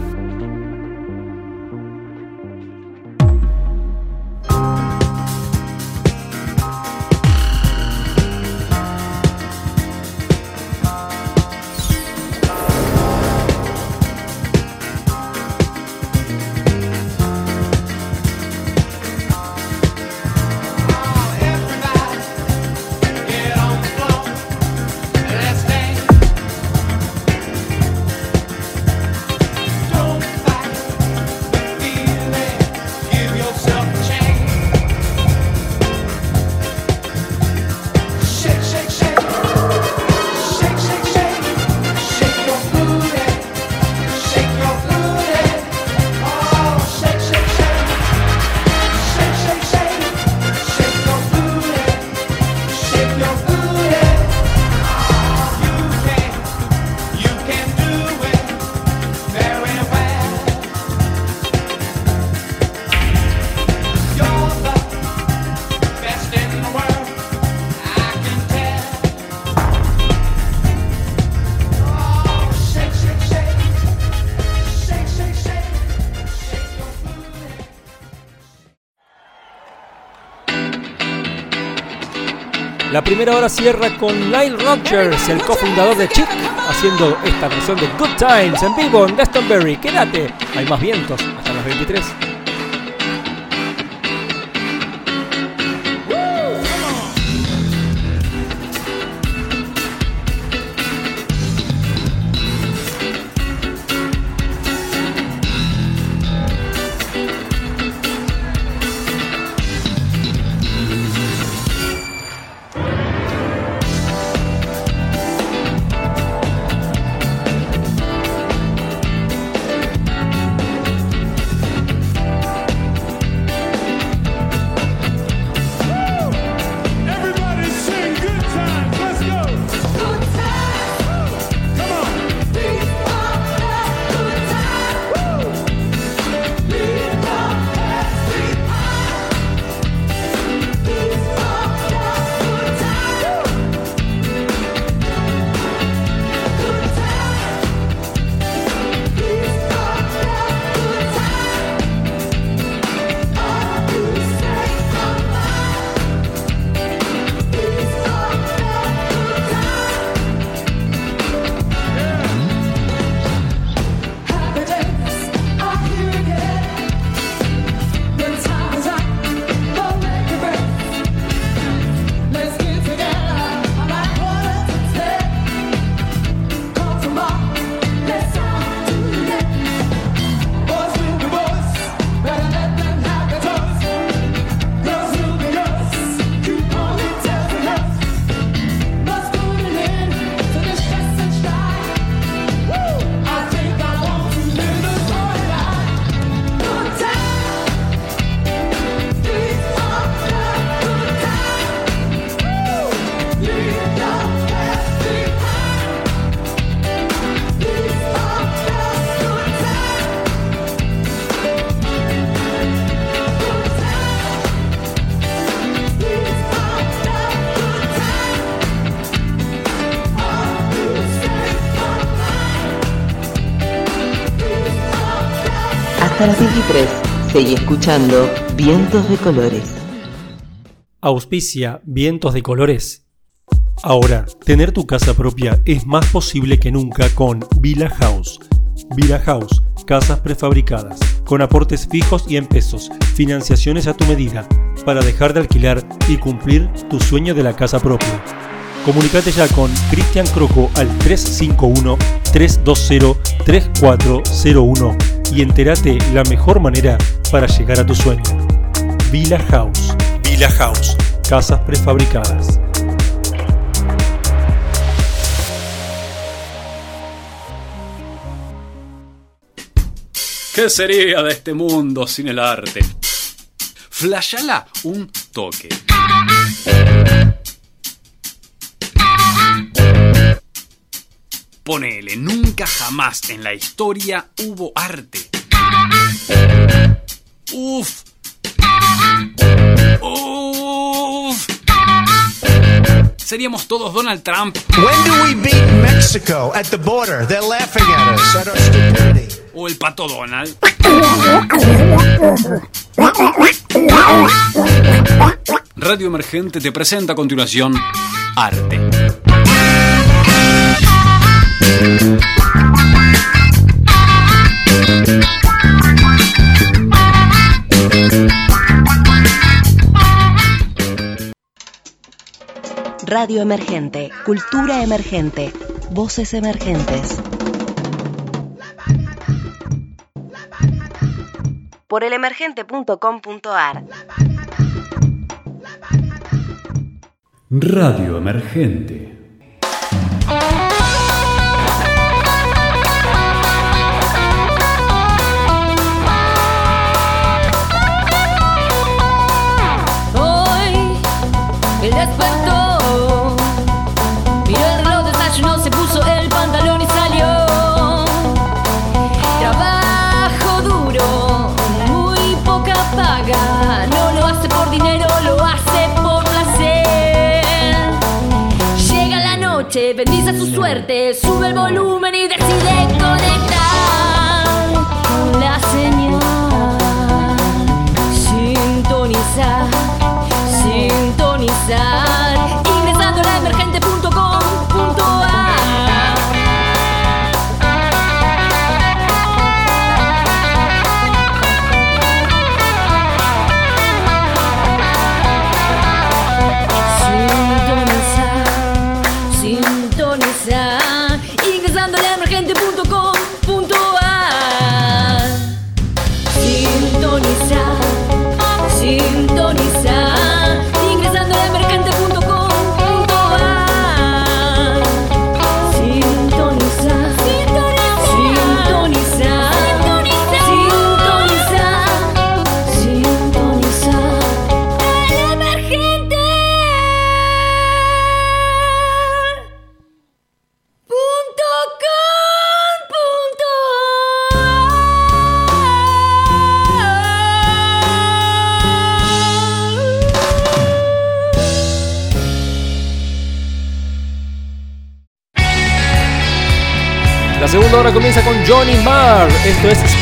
S1: Primera hora cierra con Lyle Rogers, el cofundador de Chic, haciendo esta versión de Good Times en vivo en Glastonbury. Quédate, hay más vientos hasta las 23.
S7: 23. Seguí escuchando Vientos de Colores.
S1: Auspicia Vientos de Colores. Ahora, tener tu casa propia es más posible que nunca con Villa House. Villa House, casas prefabricadas, con aportes fijos y en pesos, financiaciones a tu medida, para dejar de alquilar y cumplir tu sueño de la casa propia. Comunicate ya con Cristian Croco al 351-320-3401 y entérate la mejor manera para llegar a tu sueño. Villa House. Villa House. Casas prefabricadas.
S13: ¿Qué sería de este mundo sin el arte? Flashala un toque. Ponele, nunca jamás en la historia hubo arte. Uf. Uf. Seríamos todos Donald Trump.
S14: When do we beat Mexico at the border? They're laughing at us, at our stupidity.
S13: O el pato Donald. Radio Emergente te presenta a continuación Arte.
S15: Radio Emergente, Cultura Emergente, Voces Emergentes. Por elemergente.com.ar.
S16: Radio Emergente.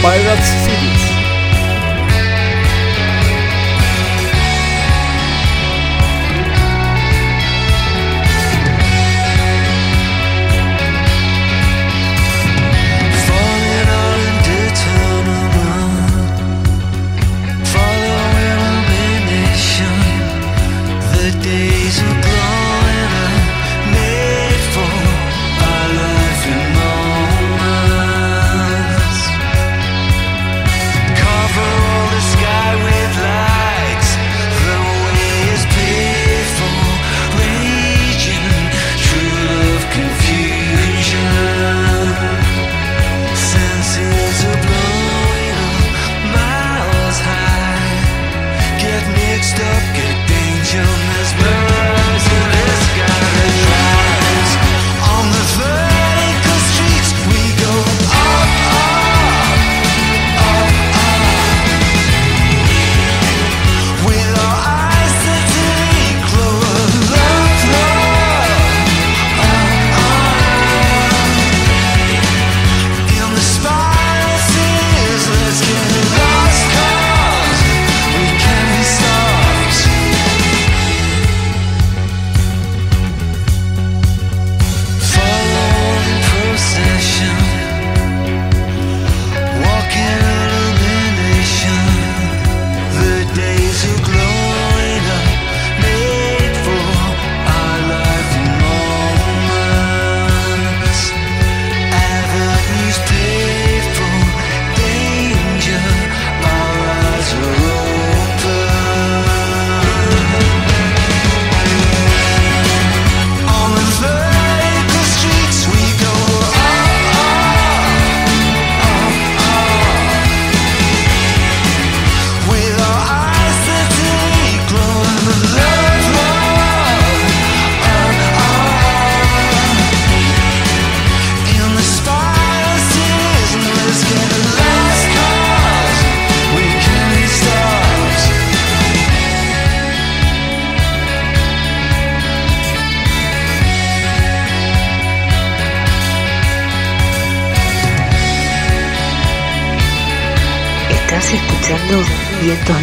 S8: Esto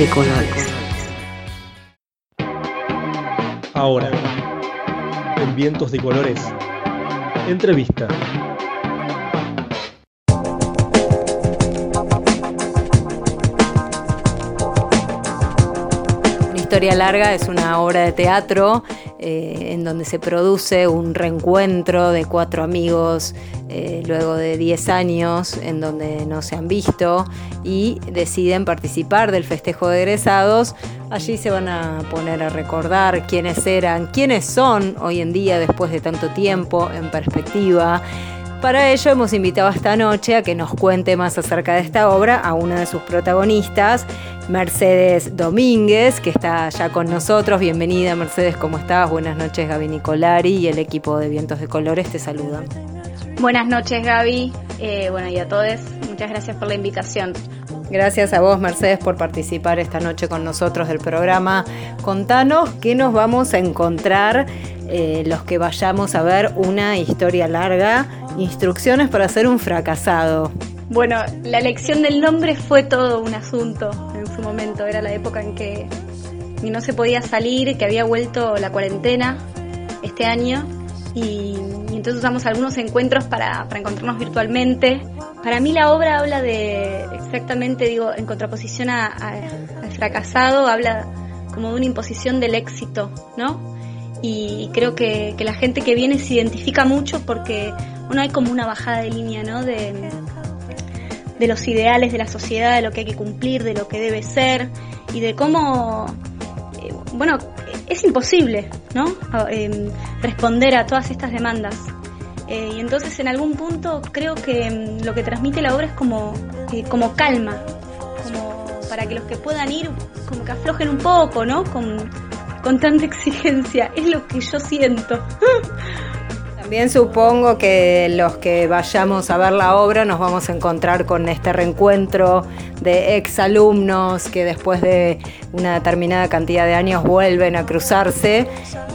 S17: Vientos de Colores.
S2: Ahora, en Vientos de Colores, entrevista.
S4: Una historia larga es una obra de teatro eh, en donde se produce un reencuentro de cuatro amigos eh, luego de 10 años en donde no se han visto y deciden participar del festejo de egresados. Allí se van a poner a recordar quiénes eran, quiénes son hoy en día después de tanto tiempo en perspectiva. Para ello hemos invitado esta noche a que nos cuente más acerca de esta obra a una de sus protagonistas, Mercedes Domínguez, que está ya con nosotros. Bienvenida Mercedes, ¿cómo estás? Buenas noches Gaby Nicolari y el equipo de Vientos de Colores te saludan.
S16: Buenas noches Gaby, Eh, bueno y a todos, muchas gracias por la invitación.
S4: Gracias a vos Mercedes por participar esta noche con nosotros del programa. Contanos qué nos vamos a encontrar eh, los que vayamos a ver una historia larga, instrucciones para ser un fracasado.
S16: Bueno, la elección del nombre fue todo un asunto en su momento. Era la época en que no se podía salir, que había vuelto la cuarentena este año y, y entonces usamos algunos encuentros para, para encontrarnos virtualmente. Para mí la obra habla de, exactamente, digo, en contraposición al fracasado, habla como de una imposición del éxito, ¿no? Y creo que, que la gente que viene se identifica mucho porque, bueno, hay como una bajada de línea, ¿no? De, de los ideales de la sociedad, de lo que hay que cumplir, de lo que debe ser y de cómo, bueno, es imposible, ¿no? Em, responder a todas estas demandas. Eh, y entonces en algún punto creo que em, lo que transmite la obra es como, eh, como calma, como para que los que puedan ir como que aflojen un poco, ¿no? Con, con tanta exigencia. Es lo que yo siento.
S4: También supongo que los que vayamos a ver la obra nos vamos a encontrar con este reencuentro de exalumnos que después de una determinada cantidad de años vuelven a cruzarse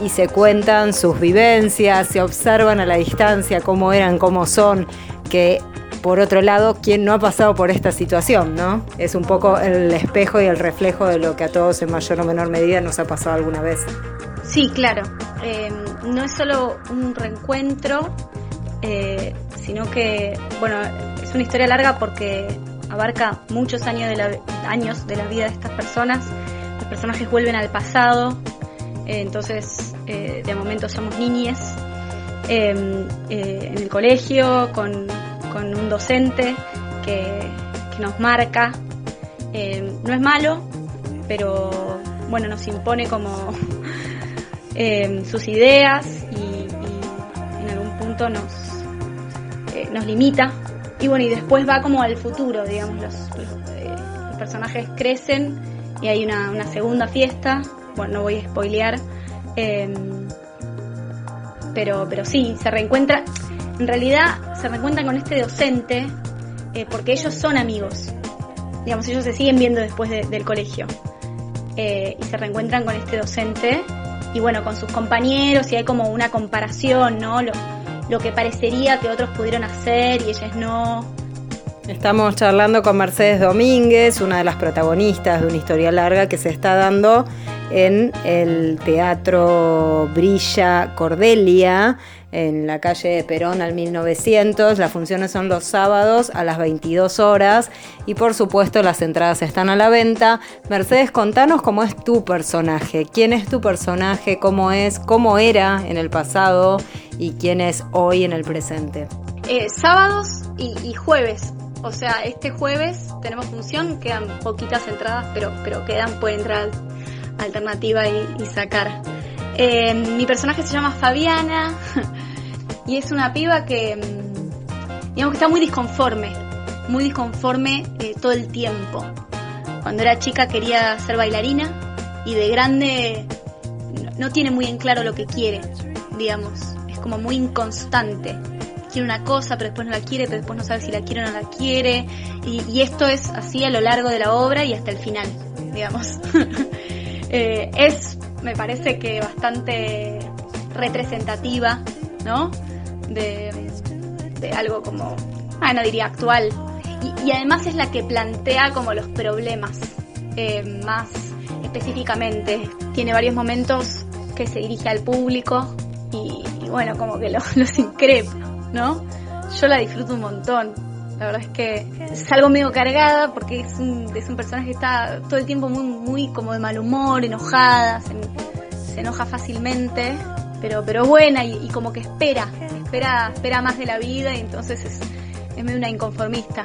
S4: y se cuentan sus vivencias, se observan a la distancia cómo eran, cómo son, que por otro lado, ¿quién no ha pasado por esta situación, no? Es un poco el espejo y el reflejo de lo que a todos en mayor o menor medida nos ha pasado alguna vez.
S16: Sí, claro. Eh, no es solo un reencuentro, eh, sino que, bueno, es una historia larga porque abarca muchos años de la, años de la vida de estas personas. Los personajes vuelven al pasado, eh, entonces eh, de momento somos niñes eh, eh, en el colegio con, con un docente que, que nos marca. Eh, no es malo, pero bueno, nos impone como eh, sus ideas y, en algún punto nos, eh, nos limita. Y bueno, y después va como al futuro, digamos, los, eh, los personajes crecen y hay una, una segunda fiesta. Bueno, no voy a spoilear. eh, pero, pero sí, se reencuentra. En realidad se reencuentran con este docente eh, porque ellos son amigos. Digamos, ellos se siguen viendo después de- del colegio. Y se reencuentran con este docente y bueno, con sus compañeros y hay como una comparación, ¿no? Lo, lo que parecería que otros pudieron hacer y ellos no.
S4: Estamos charlando con Mercedes Domínguez, una de las protagonistas de una historia larga que se está dando en el Teatro Brilla Cordelia, en la calle de Perón al 1900. Las funciones son los sábados a las 22 horas y por supuesto las entradas están a la venta. Mercedes, contanos cómo es tu personaje, quién es tu personaje, cómo es, cómo era en el pasado y quién es hoy en el presente.
S16: Eh, sábados y, jueves. O sea, este jueves tenemos función, quedan poquitas entradas, pero, pero quedan, pueden entrar alternativa y, y sacar. Eh, mi personaje se llama Fabiana y es una piba que, mm, digamos que está muy disconforme, muy disconforme eh, todo el tiempo. Cuando era chica quería ser bailarina y de grande no, tiene muy en claro lo que quiere, digamos, es como muy inconstante. Quiere una cosa, pero después no la quiere, pero después no sabe si la quiere o no la quiere. Y, y esto es así a lo largo de la obra y hasta el final, digamos. Eh, es, me parece que bastante representativa, ¿no? De, algo como, ah, no diría actual. Y, además es la que plantea como los problemas eh, más específicamente. Tiene varios momentos que se dirige al público y, bueno, como que lo- los increpa, ¿no? Yo la disfruto un montón. La verdad es que salgo medio cargada porque es un, es un personaje que está todo el tiempo muy, como de mal humor, enojada, se enoja fácilmente, pero, pero buena y, y como que espera, espera, espera más de la vida y entonces es, es medio una inconformista.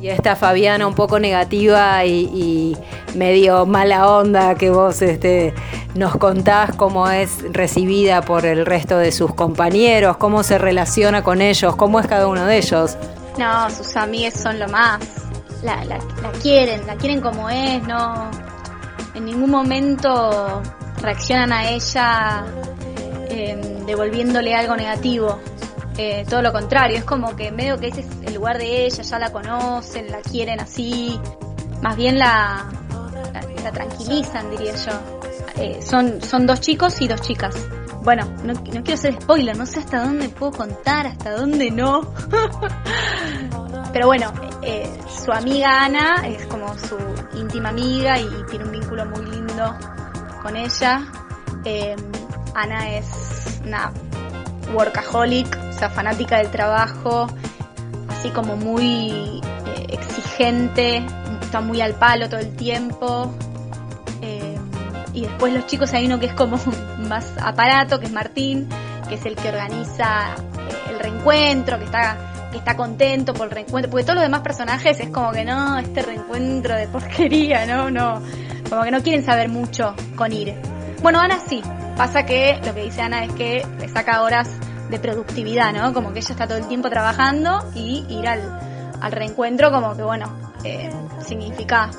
S4: Y esta Fabiana un poco negativa y, y medio mala onda que vos este, nos contás cómo es recibida por el resto de sus compañeros, cómo se relaciona con ellos, cómo es cada uno de ellos.
S16: No, sus amigas son lo más. La, la, la quieren, la quieren como es, no. En ningún momento reaccionan a ella eh, devolviéndole algo negativo. Eh, todo lo contrario, es como que medio que ese es el lugar de ella, ya la conocen, la quieren así. Más bien la, la, tranquilizan, diría yo. Eh, son, son dos chicos y dos chicas. bueno, no, no quiero ser spoiler, no sé hasta dónde puedo contar, hasta dónde no. Pero bueno, eh, su amiga Ana es como su íntima amiga y tiene un vínculo muy lindo con ella. Ana es una workaholic, o sea, fanática del trabajo, así como muy eh, exigente, está muy al palo todo el tiempo. Eh, y después los chicos hay uno que es como más aparato, que es Martín, que es el que organiza eh, el reencuentro, que está, que está contento por el reencuentro, porque todos los demás personajes es como que no, este reencuentro de porquería, no, no, como que no quieren saber mucho con ir. Bueno, Ana sí, pasa que lo que dice Ana es que le saca horas de productividad, ¿no? Como que ella está todo el tiempo trabajando y ir al, al reencuentro como que, bueno, eh, significa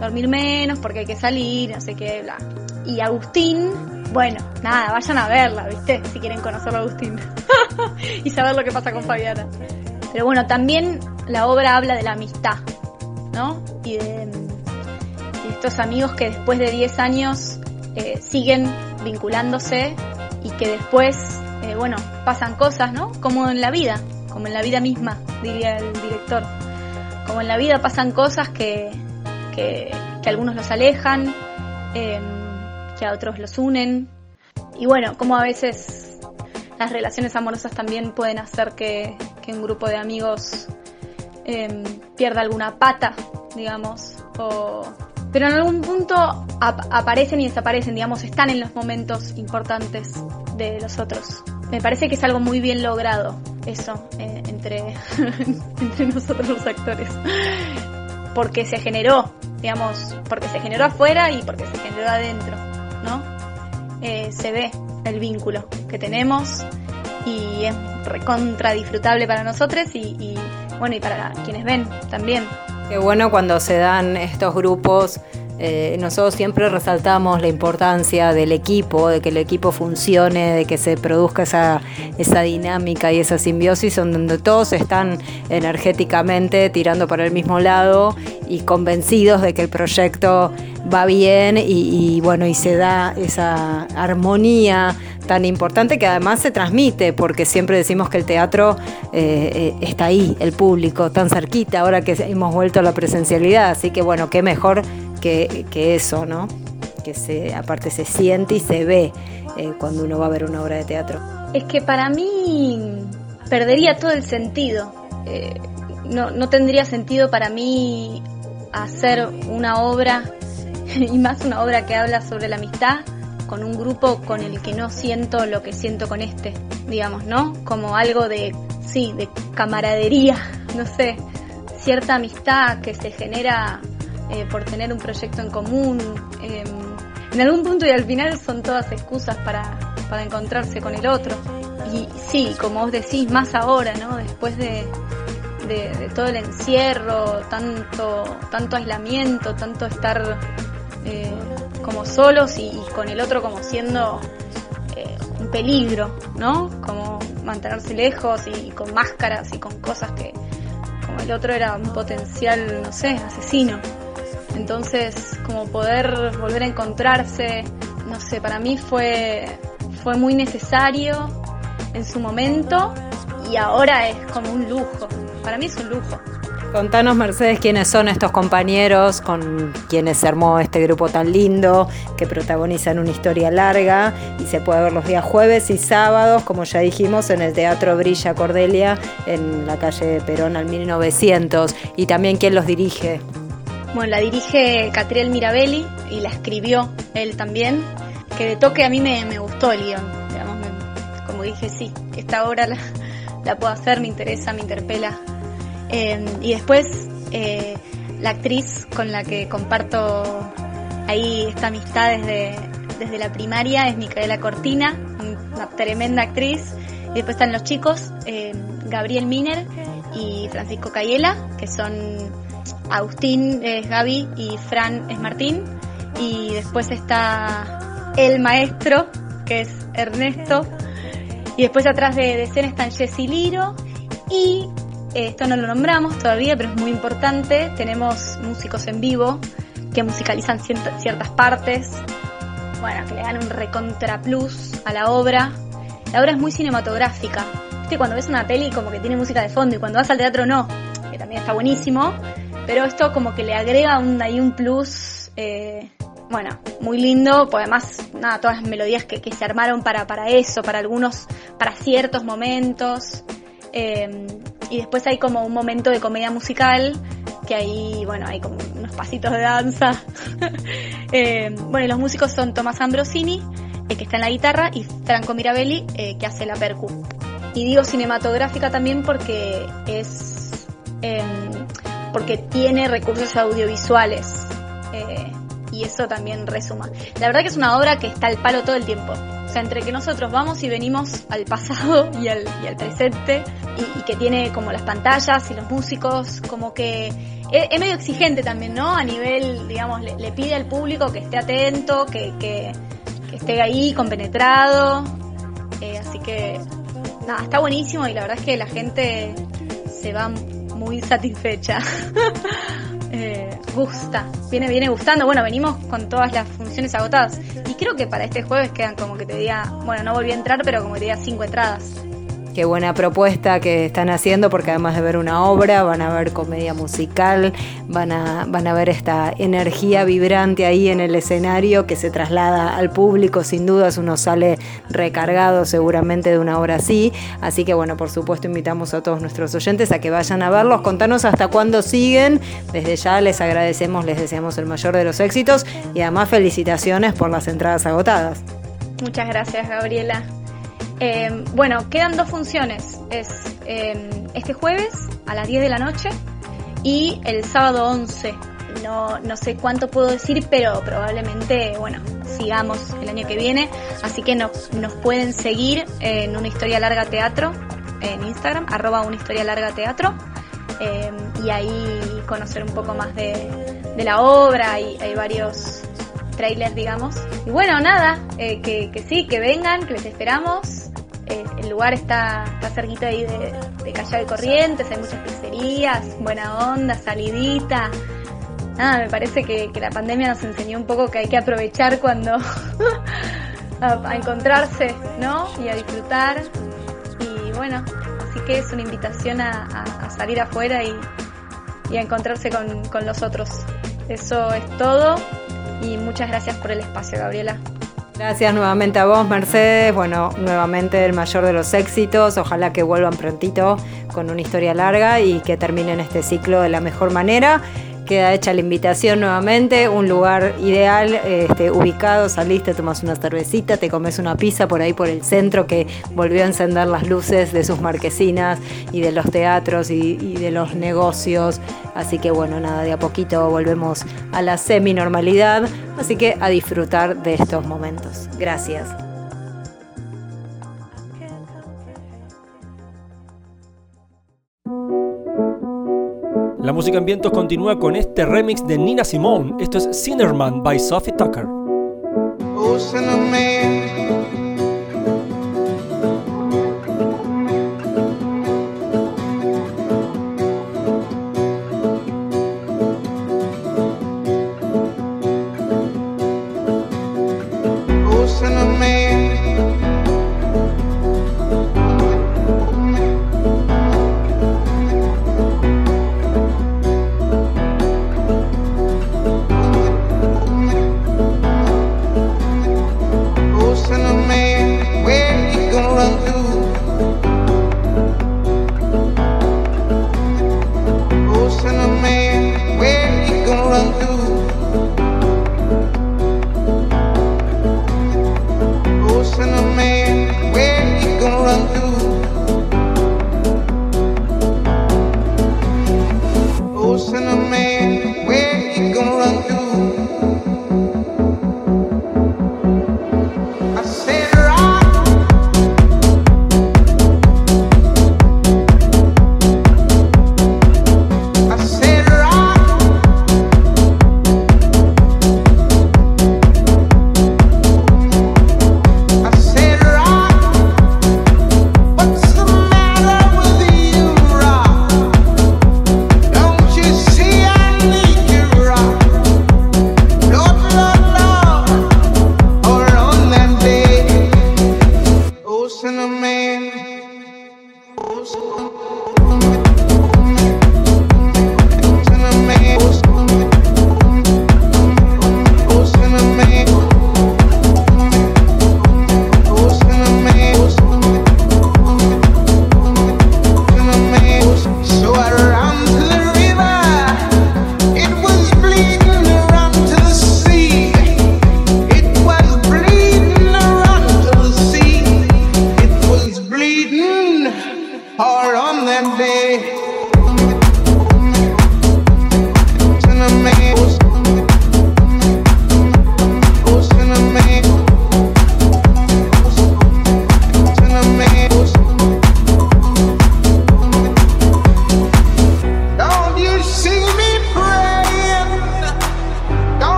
S16: dormir menos porque hay que salir, no sé qué, bla. Y Agustín, bueno, nada, vayan a verla, ¿viste? Si quieren conocer a Agustín y saber lo que pasa con Fabiana. Pero bueno, también la obra habla de la amistad, ¿no? Y de, de estos amigos que después de 10 años eh, siguen vinculándose y que después, eh, bueno, pasan cosas, ¿no? Como en la vida, como en la vida misma, diría el director. Como en la vida pasan cosas que, que, que algunos los alejan, eh, que a otros los unen. Y bueno, como a veces las relaciones amorosas también pueden hacer que, que un grupo de amigos eh, pierda alguna pata, digamos, o, pero en algún punto ap- aparecen y desaparecen, digamos, están en los momentos importantes de los otros. Me parece que es algo muy bien logrado eso eh, entre, entre nosotros los actores. Porque se generó, digamos, porque se generó afuera y porque se generó adentro, ¿no? Eh, se ve el vínculo que tenemos y es recontra disfrutable para nosotros y, y, bueno, y para quienes ven también.
S4: Qué bueno cuando se dan estos grupos. eh, nosotros siempre resaltamos la importancia del equipo, de que el equipo funcione, de que se produzca esa, esa dinámica y esa simbiosis donde todos están energéticamente tirando para el mismo lado y convencidos de que el proyecto va bien y, bueno, y se da esa armonía tan importante que además se transmite, porque siempre decimos que el teatro eh, eh, está ahí, el público, tan cerquita, ahora que hemos vuelto a la presencialidad, así que bueno, qué mejor que, que eso, ¿no? Que se, aparte se siente y se ve eh, cuando uno va a ver una obra de teatro.
S16: Es que para mí perdería todo el sentido. No, no tendría sentido para mí hacer una obra, y más una obra que habla sobre la amistad, con un grupo con el que no siento lo que siento con este, digamos, ¿no? Como algo de, sí, de camaradería, no sé, cierta amistad que se genera eh, por tener un proyecto en común. eh, en algún punto y al final son todas excusas para, para encontrarse con el otro. Y sí, como vos decís, más ahora, ¿no? Después de, de, de todo el encierro, tanto, tanto aislamiento, tanto estar eh, como solos y, con el otro como siendo eh, un peligro, ¿no? Como mantenerse lejos y, con máscaras y con cosas que, como el otro era un potencial, no sé, asesino. Entonces, como poder volver a encontrarse, no sé, para mí fue, fue muy necesario en su momento y ahora es como un lujo. Para mí es un lujo.
S4: Contanos, Mercedes, quiénes son estos compañeros con quienes se armó este grupo tan lindo, que protagonizan una historia larga y se puede ver los días jueves y sábados, como ya dijimos, en el Teatro Brilla Cordelia, en la calle Perón al 1900. Y también quién los dirige.
S16: Bueno, la dirige Catriel Mirabelli y la escribió él también. Que de toque a mí me, gustó el guion. Digamos, me- como dije, sí, esta obra la puedo hacer, me interesa, me interpela. Eh, y después eh, la actriz con la que comparto ahí esta amistad desde, desde la primaria es Micaela Cortina, una tremenda actriz. Y después están los chicos, eh, Gabriel Miner y Francisco Cayela, que son Agustín es Gaby y Fran es Martín. Y después está el maestro, que es Ernesto. Y después atrás de, de escena están Jessy Liro. Y esto no lo nombramos todavía, pero es muy importante. Tenemos músicos en vivo que musicalizan cierta- ciertas partes. Bueno, que le dan un recontra plus a la obra. La obra es muy cinematográfica. Viste, cuando ves una peli como que tiene música de fondo y cuando vas al teatro no, que también está buenísimo, pero esto como que le agrega un, ahí un plus, eh, bueno, muy lindo, pues además, nada, todas las melodías que, que se armaron para, para eso, para algunos, para ciertos momentos. Eh, y después hay como un momento de comedia musical, que ahí, bueno, hay como unos pasitos de danza. Eh, bueno, los músicos son Tomás Ambrosini, eh, que está en la guitarra, y Franco Mirabelli, eh, que hace la percu. Y digo cinematográfica también porque es. em, porque tiene recursos audiovisuales. eh, y eso también resuma. La verdad que es una obra que está al palo todo el tiempo. Sea, entre que nosotros vamos y venimos al pasado y al, y al presente, y, que tiene como las pantallas y los músicos, como que es, es medio exigente también, ¿no? A nivel, digamos, le, pide al público que esté atento, que, que, que esté ahí, compenetrado. Eh, así que, nada, está buenísimo y la verdad es que la gente se va muy satisfecha. Eh, gusta, viene, viene gustando. Bueno, venimos con todas las funciones agotadas. Y creo que para este jueves quedan como que te diga, bueno, no volví a entrar, pero como que te diga cinco entradas.
S4: Qué buena propuesta que están haciendo porque además de ver una obra, van a ver comedia musical, van a, van a ver esta energía vibrante ahí en el escenario que se traslada al público, sin dudas uno sale recargado seguramente de una obra así, así que bueno, por supuesto invitamos a todos nuestros oyentes a que vayan a verlos, contanos hasta cuándo siguen, desde ya les agradecemos, les deseamos el mayor de los éxitos y además felicitaciones por las entradas agotadas.
S16: Muchas gracias, Gabriela. Eh, bueno, quedan dos funciones. Es eh, este jueves a las 10 de la noche y el sábado 11. No, no sé cuánto puedo decir, pero probablemente, bueno, sigamos el año que viene. Así que nos, pueden seguir en Una Historia Larga Teatro en Instagram, arroba Una Historia Larga Teatro. eh, y ahí conocer un poco más de, de la obra. y hay varios trailers, digamos. Y bueno, nada, eh, que, que sí, que vengan, que les esperamos. Eh, el lugar está, está cerquita ahí de, de Corrientes, hay muchas pizzerías, buena onda, salidita. Me parece que, que la pandemia nos enseñó un poco que hay que aprovechar cuando a, encontrarse, ¿no? Y a disfrutar. Y bueno, así que es una invitación a, a- a salir afuera y, y a encontrarse con, con los otros. Eso es todo y muchas gracias por el espacio, Gabriela.
S4: Gracias nuevamente a vos, Mercedes. Bueno, nuevamente el mayor de los éxitos. Ojalá que vuelvan prontito con una historia larga y que terminen este ciclo de la mejor manera. Queda hecha la invitación nuevamente, un lugar ideal, este, ubicado, saliste, tomas una cervecita, te comes una pizza por ahí por el centro que volvió a encender las luces de sus marquesinas y de los teatros y, y de los negocios. Así que bueno, nada, de a poquito volvemos a la semi-normalidad. Así que a disfrutar de estos momentos. Gracias.
S1: La música en vientos continúa con este remix de Nina Simone. Esto es Cinderman by Sophie Tucker.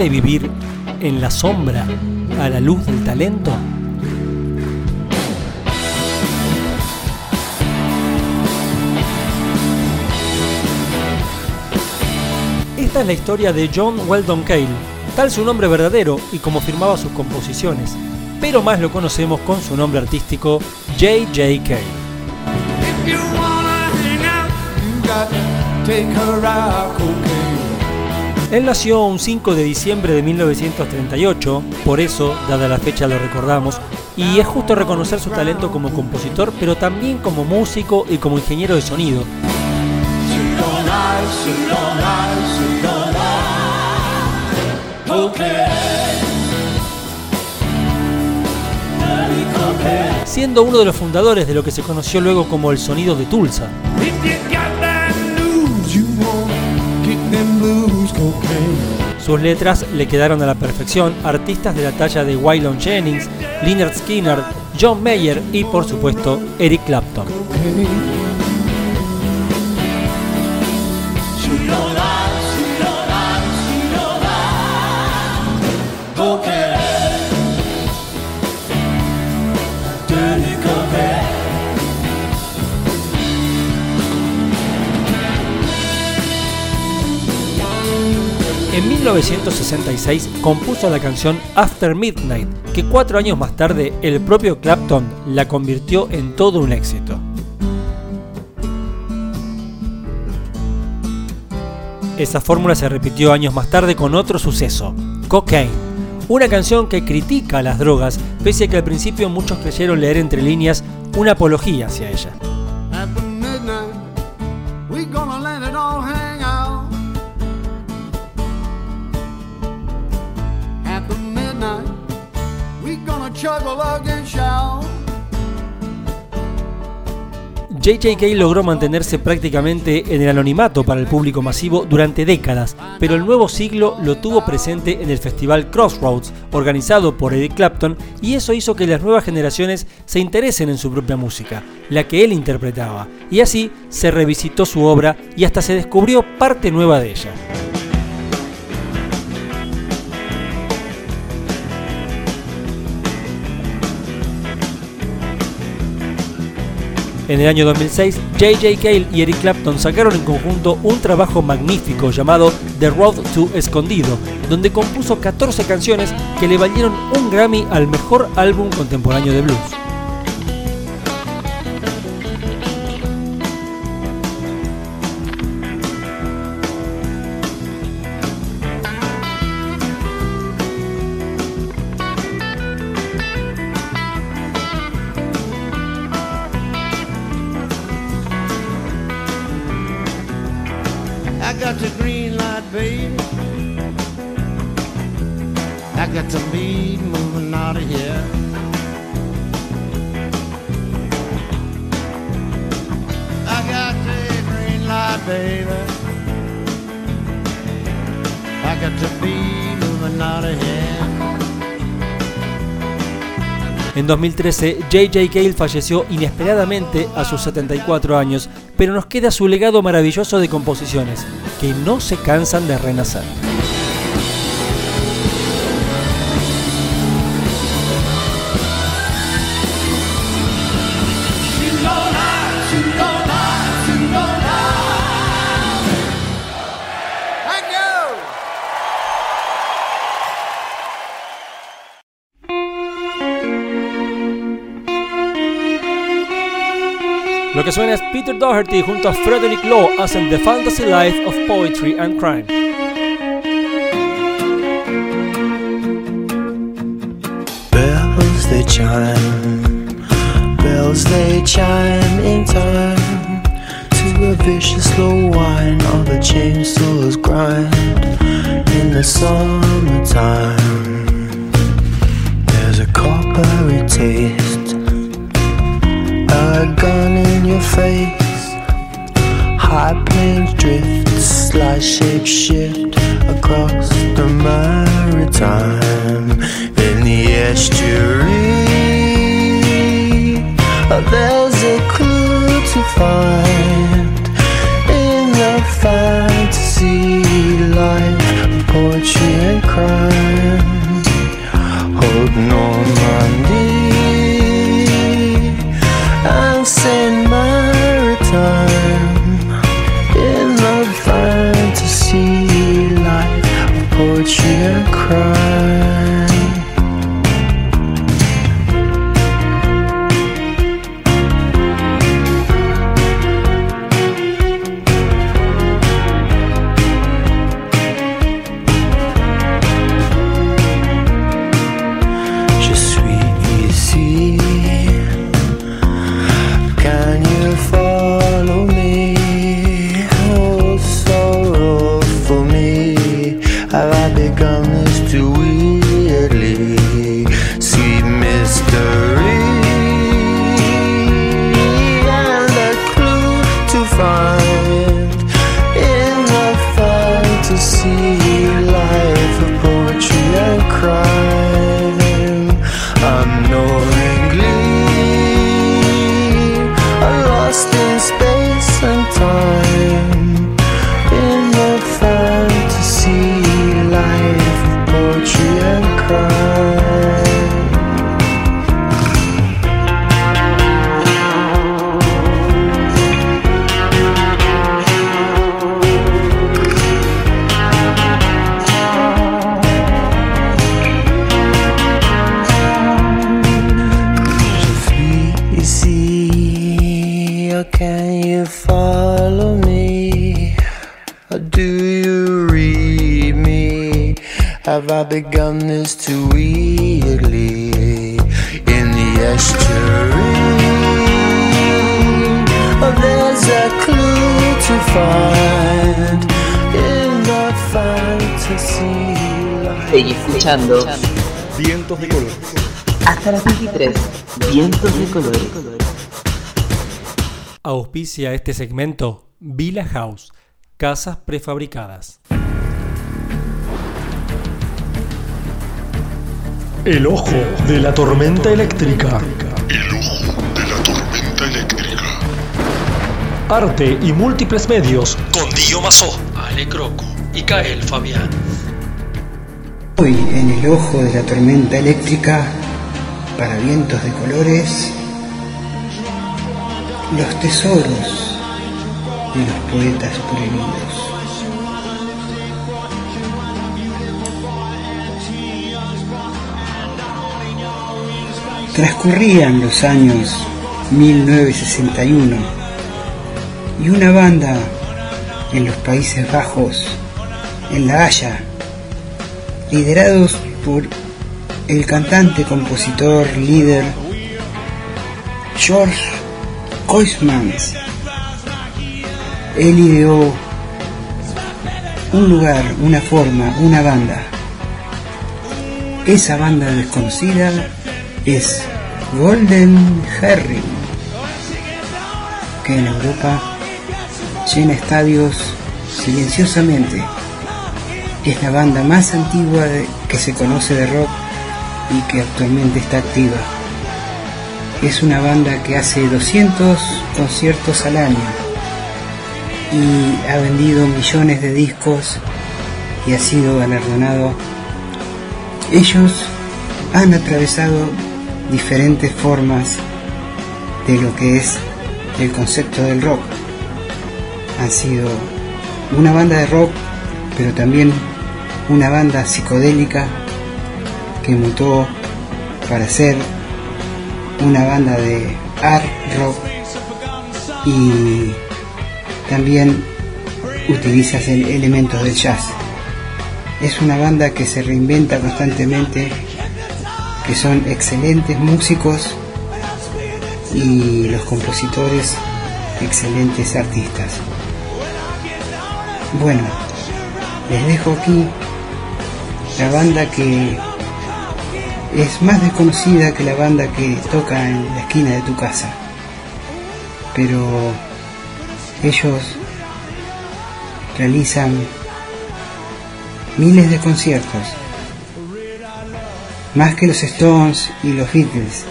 S1: Puede vivir en la sombra a la luz del talento? Esta es la historia de John Weldon Cale, tal su nombre verdadero y como firmaba sus composiciones, pero más lo conocemos con su nombre artístico J.J. Cale.
S18: Take her out.
S1: Él nació un 5 de diciembre de 1938, por eso, dada la fecha, lo recordamos, y es justo reconocer su talento como compositor, pero también como músico y como ingeniero de sonido. Siendo uno de los fundadores de lo que se conoció luego como el sonido de Tulsa. Sus letras le quedaron a la perfección artistas de la talla de Waylon Jennings, Lynyrd Skynyrd, John Mayer y por supuesto Eric Clapton. 1966 compuso la canción After Midnight, que cuatro años más tarde el propio Clapton la convirtió en todo un éxito. Esa fórmula se repitió años más tarde con otro suceso, Cocaine, una canción que critica las drogas, pese a que al principio muchos creyeron leer entre líneas una apología hacia ella. JJK logró mantenerse prácticamente en el anonimato para el público masivo durante décadas, pero el nuevo siglo lo tuvo presente en el festival Crossroads, organizado por Eric Clapton, y eso hizo que las nuevas generaciones se interesen en su propia música, la que él interpretaba, y así se revisitó su obra y hasta se descubrió parte nueva de ella. En el año 2006, J.J. Cale y Eric Clapton sacaron en conjunto un trabajo magnífico llamado The Road to Escondido, donde compuso 14 canciones que le valieron un Grammy al mejor álbum contemporáneo de blues. 2013, J.J. Cale falleció inesperadamente a sus 74 años, pero nos queda su legado maravilloso de composiciones, que no se cansan de renacer. Lo que suena es Peter Doherty junto a Frederick Law hacen The Fantasy Life of Poetry and Crime.
S8: Bells they chime, bells they chime in time to a vicious slow whine of the chainsaws grind in the summertime. There's a coppery taste, a gun your face. High planes drift, slight shape shift across the maritime in the estuary. There's a clue to find in the fantasy life poetry and crime.
S7: Escuchando
S2: Vientos de color.
S7: hasta las 23. Vientos de colores.
S1: Auspicia este segmento Villa House, casas prefabricadas.
S2: El ojo de la tormenta eléctrica.
S19: El ojo de la tormenta eléctrica.
S2: Arte y múltiples medios.
S3: Con Dio Mazó, Ale Croco y Kael Fabián.
S6: El ojo de la tormenta eléctrica, para vientos de colores, los tesoros de los poetas prohibidos. Transcurrían los años 1961 y una banda en los Países Bajos, en La Haya, liderados por el cantante, compositor, líder George Koismans. Él ideó un lugar, una forma, una banda. Esa banda desconocida es Golden Herring, que en Europa llena estadios silenciosamente. Es la banda más antigua de- que se conoce de rock y que actualmente está activa. Es una banda que hace 200 conciertos al año y ha vendido millones de discos y ha sido galardonado. Ellos han atravesado diferentes formas de lo que es el concepto del rock. Han sido una banda de rock, pero también una banda psicodélica que mutó para ser una banda de art rock y también utiliza el- elementos del jazz. Es una banda que se reinventa constantemente, que son excelentes músicos y los compositores excelentes artistas. Bueno, les dejo aquí la banda que es más desconocida que la banda que toca en la esquina de tu casa. Pero ellos realizan miles de conciertos, más que los Stones y los Beatles,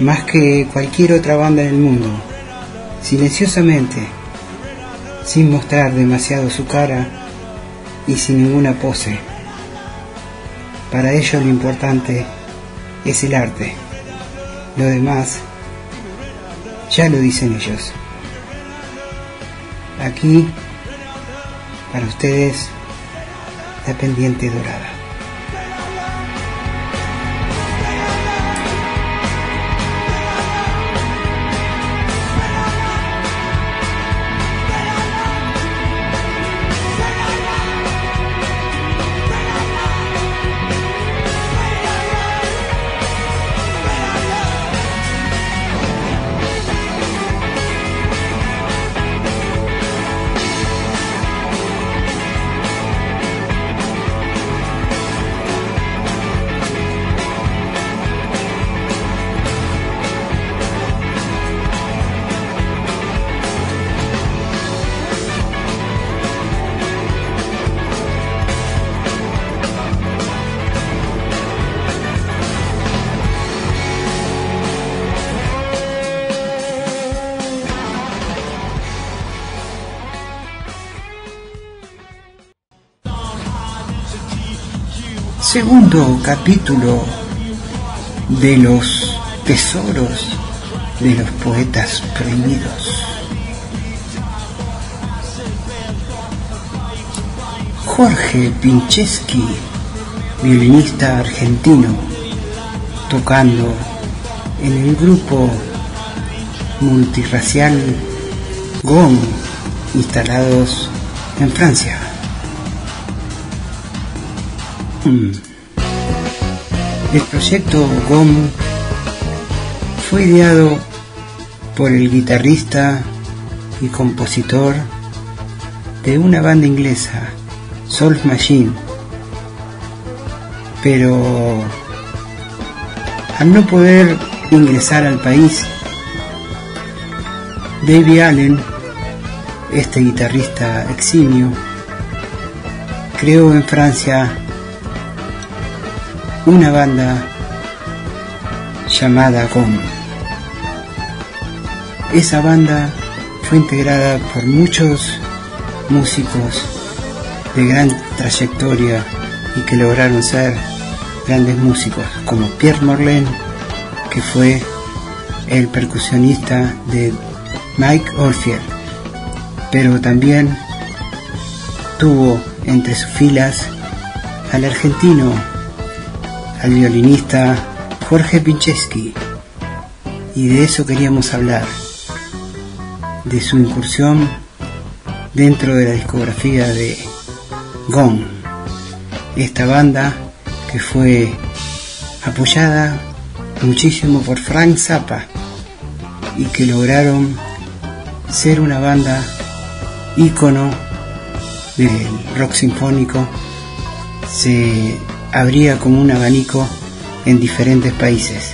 S6: más que cualquier otra banda del mundo, silenciosamente, sin mostrar demasiado su cara y sin ninguna pose. Para ellos lo importante es el arte. Lo demás ya lo dicen ellos. Aquí, para ustedes, la pendiente dorada. Capítulo de los tesoros de los poetas prohibidos. Jorge Pincheski, violinista argentino, tocando en el grupo multirracial GOM, instalados en Francia. Mm. El proyecto GOM fue ideado por el guitarrista y compositor de una banda inglesa, Soul Machine, pero al no poder ingresar al país, David Allen, este guitarrista eximio, creó en Francia una banda llamada GOM. Esa banda fue integrada por muchos músicos de gran trayectoria y que lograron ser grandes músicos, como Pierre Morlaine, que fue el percusionista de Mike Oldfield, pero también tuvo entre sus filas al argentino, al violinista Jorge Pincheski, y de eso queríamos hablar, de su incursión dentro de la discografía de Gong, esta banda que fue apoyada muchísimo por Frank Zappa y que lograron ser una banda ícono del rock sinfónico, se abría como un abanico en diferentes países.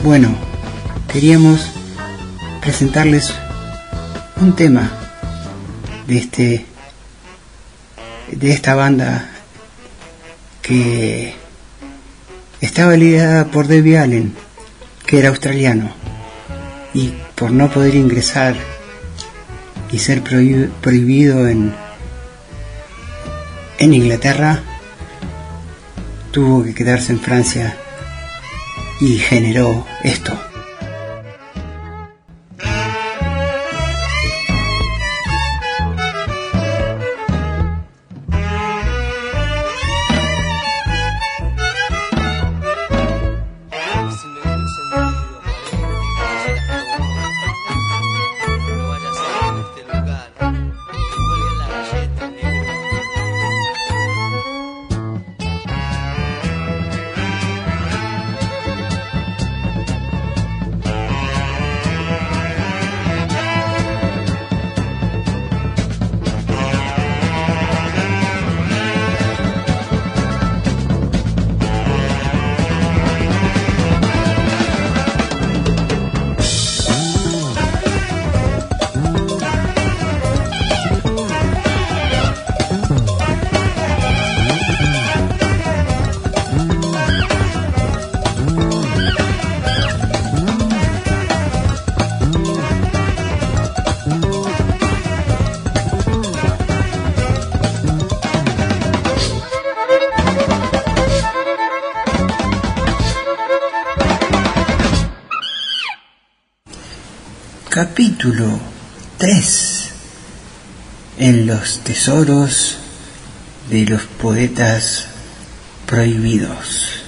S6: Bueno, queríamos presentarles un tema de este de esta banda que estaba liderada por Debbie Allen, que era australiano, y por no poder ingresar y ser prohi- prohibido en, en Inglaterra, tuvo que quedarse en Francia y generó esto. Capítulo 3 En los tesoros de los poetas prohibidos.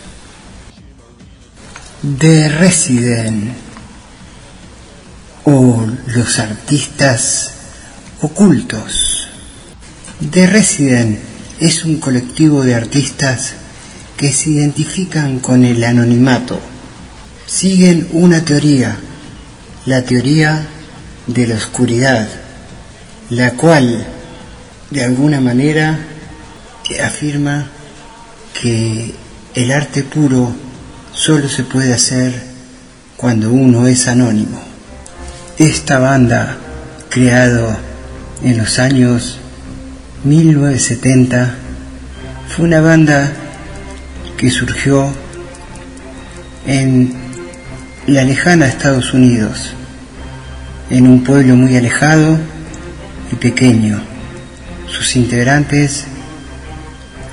S6: The Resident o los artistas ocultos. The Resident es un colectivo de artistas que se identifican con el anonimato. Siguen una teoría, la teoría de la oscuridad, la cual de alguna manera afirma que el arte puro solo se puede hacer cuando uno es anónimo. Esta banda, creado en los años 1970, fue una banda que surgió en la lejana Estados Unidos, en un pueblo muy alejado y pequeño. Sus integrantes,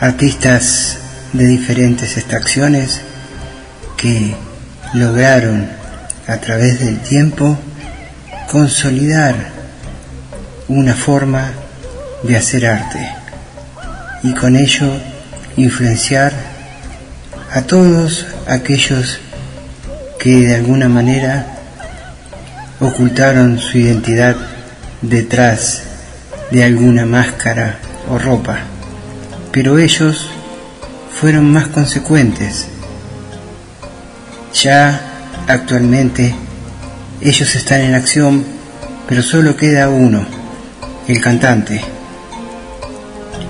S6: artistas de diferentes extracciones, que lograron a través del tiempo consolidar una forma de hacer arte y con ello influenciar a todos aquellos que de alguna manera ocultaron su identidad detrás de alguna máscara o ropa. Pero ellos fueron más consecuentes. Ya actualmente ellos están en acción, pero solo queda uno, el cantante.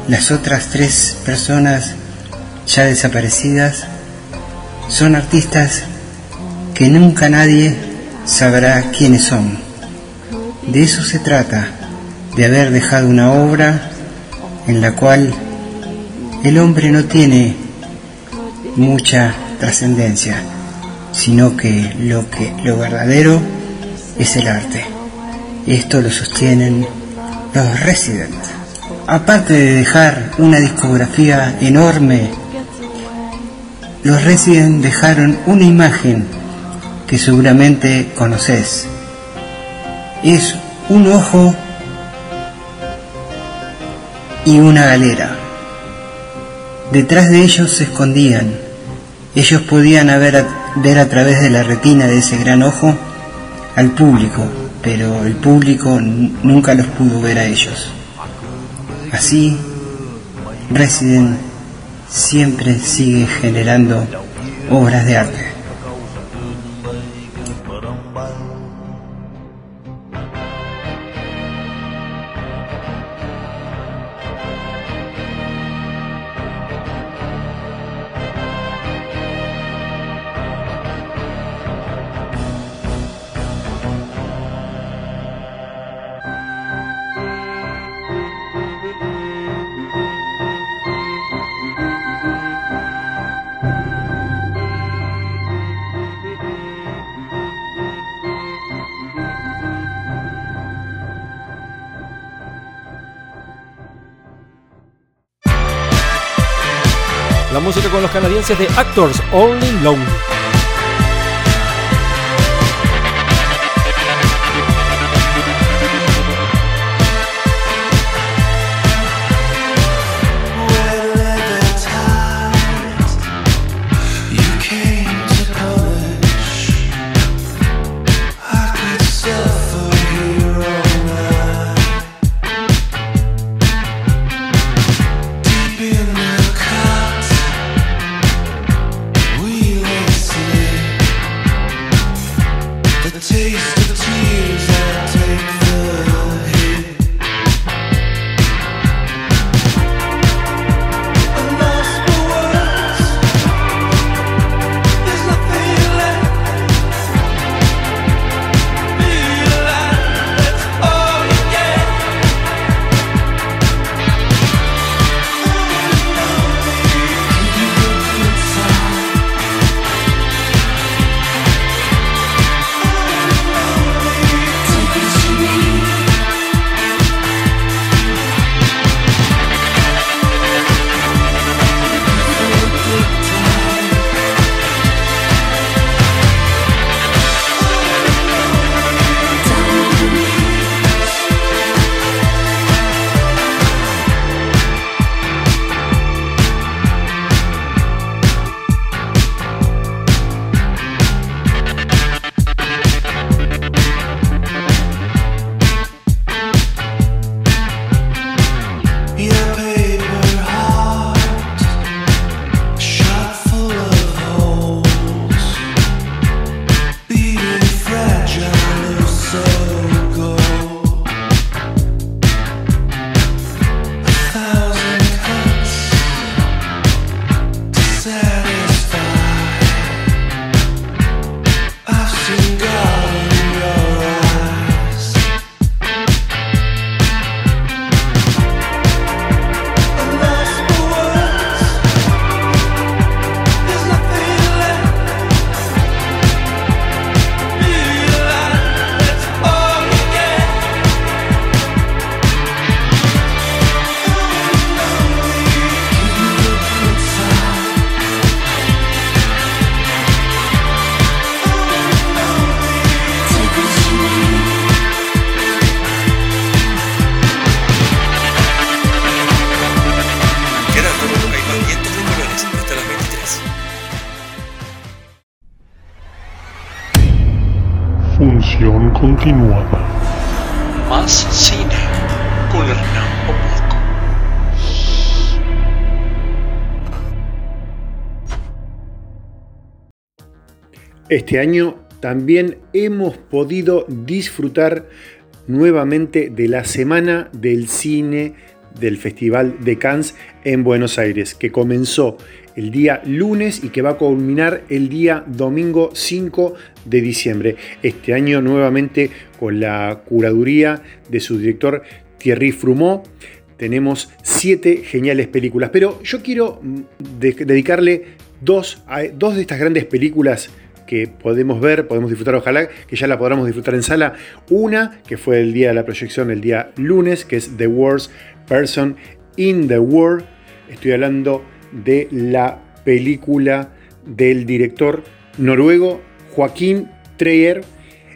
S6: Las otras tres personas ya desaparecidas son artistas que nunca nadie sabrá quiénes son. De eso se trata, de haber dejado una obra en la cual el hombre no tiene mucha trascendencia, sino que lo que lo verdadero es el arte. Esto lo sostienen los residents. Aparte de dejar una discografía enorme, los residents dejaron una imagen que seguramente conoces. Es un ojo y una galera. Detrás de ellos se escondían. Ellos podían haber a- ver a través de la retina de ese gran ojo al público, pero el público nunca los pudo ver a ellos. Así, Resident siempre sigue generando obras de arte.
S8: La música con los canadienses de Actors Only Lonely.
S5: Este año también hemos podido disfrutar nuevamente de la Semana del Cine del Festival de Cannes en Buenos Aires, que comenzó el día lunes y que va a culminar el día domingo 5 de diciembre. Este año nuevamente con la curaduría de su director Thierry Frumeau. Tenemos siete geniales películas, pero yo quiero mm, de- dedicarle dos, dos de estas grandes películas que podemos ver, podemos disfrutar, ojalá que ya la podamos disfrutar en sala. Una que fue el día de la proyección, el día lunes, que es The Worst Person in the World. Estoy hablando de la película del director noruego Joaquín Treyer.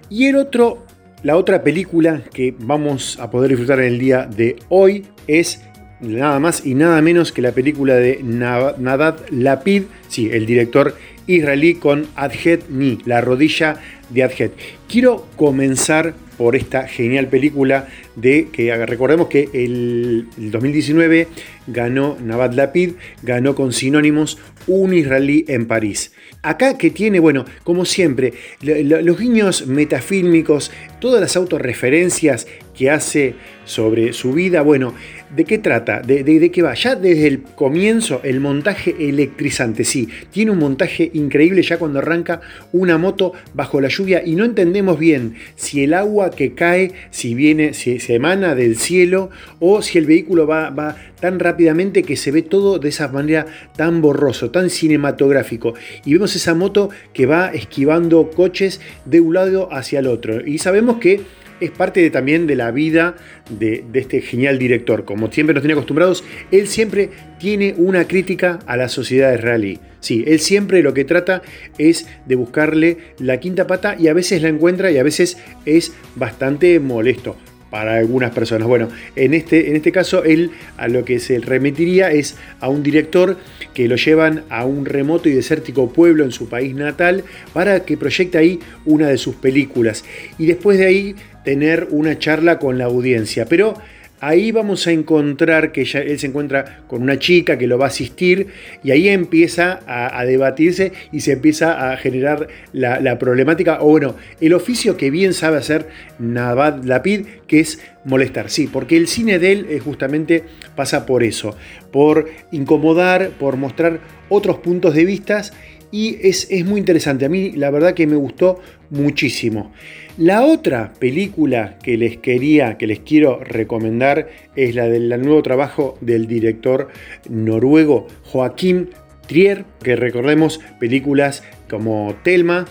S5: Y el otro, la otra película que vamos a poder disfrutar en el día de hoy es nada más y nada menos que la película de Na- Nadad Lapid, sí, el director israelí con Adjet Ni, la rodilla de Adjet. Quiero comenzar por esta genial película de que recordemos que el, el 2019 ganó Navad Lapid, ganó con sinónimos un israelí en París. Acá que tiene, bueno, como siempre, lo- lo- los guiños metafílmicos, todas las autorreferencias que hace sobre su vida, bueno, ¿de qué trata? ¿De, de, qué va? Ya desde el comienzo, el montaje electrizante, sí, tiene un montaje increíble ya cuando arranca una moto bajo la lluvia y no entendemos bien si el agua que cae, si viene, si se emana del cielo o si el vehículo va, va tan rápidamente que se ve todo de esa manera tan borroso, tan cinematográfico. Y vemos esa moto que va esquivando coches de un lado hacia el otro. Y sabemos que es parte de- también de la vida de, este genial director. Como siempre nos tiene acostumbrados, él siempre tiene una crítica a la sociedad israelí. Sí, él siempre lo que trata es de buscarle la quinta pata y a veces la encuentra y a veces es bastante molesto para algunas personas. Bueno, en este, en este caso él a lo que se remitiría es a un director que lo llevan a un remoto y desértico pueblo en su país natal para que proyecte ahí una de sus películas y después de ahí tener una charla con la audiencia. Pero Ahí vamos a encontrar que ya él se encuentra con una chica que lo va a asistir y ahí empieza a, debatirse y se empieza a generar la, problemática, o bueno, el oficio que bien sabe hacer Navad Lapid, que es molestar, sí, porque el cine de él justamente pasa por eso, por incomodar, por mostrar otros puntos de vista y es, es muy interesante, a mí la verdad que me gustó muchísimo. La otra película que les quería, que les quiero recomendar es la del nuevo trabajo del director noruego Joaquín Trier, que recordemos películas como Telma.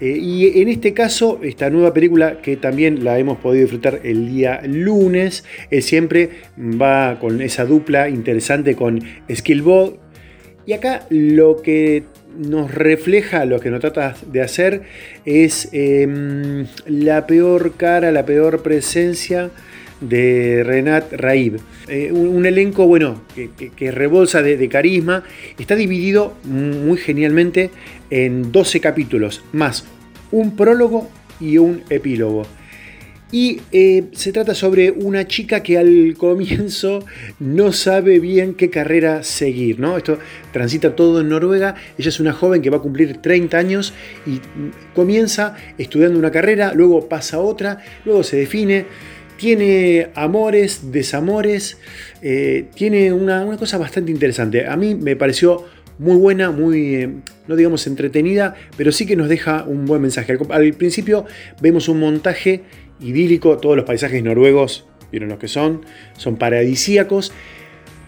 S5: Eh, y en este caso, esta nueva película que también la hemos podido disfrutar el día lunes, siempre va con esa dupla interesante con Skillbot. Y acá lo que nos refleja, lo que nos trata de hacer es eh, la peor cara, la peor presencia de Renat Raib. Eh, un, elenco, bueno, que, que, rebolsa de, de, carisma. Está dividido muy genialmente en 12 capítulos, más un prólogo y un epílogo. Y eh, se trata sobre una chica que al comienzo no sabe bien qué carrera seguir, ¿no? Esto transita todo en Noruega. Ella es una joven que va a cumplir 30 años y comienza estudiando una carrera, luego pasa a otra, luego se define, tiene amores, desamores, eh, tiene una, una, cosa bastante interesante. A mí me pareció muy buena, muy, eh, no digamos entretenida, pero sí que nos deja un buen mensaje. Al principio vemos un montaje idílico, todos los paisajes noruegos, vieron los que son, son paradisíacos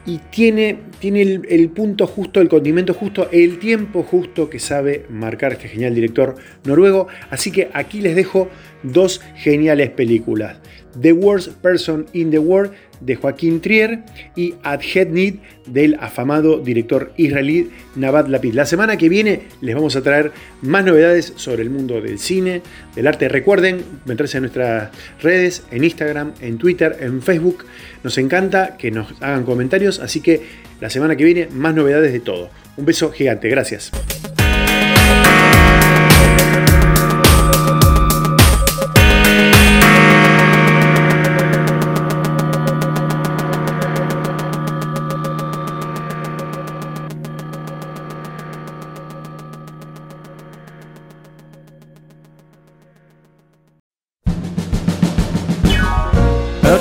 S5: y tiene, tiene el, el, punto justo, el condimento justo, el tiempo justo que sabe marcar este genial director noruego. Así que aquí les dejo dos geniales películas. The Worst Person in the World de Joaquín Trier y At Head Need del afamado director israelí Navad Lapid. La semana que viene les vamos a traer más novedades sobre el mundo del cine, del arte. Recuerden meterse en nuestras redes, en Instagram, en Twitter, en Facebook. Nos encanta que nos hagan comentarios, así que la semana que viene más novedades de todo. Un beso gigante, gracias.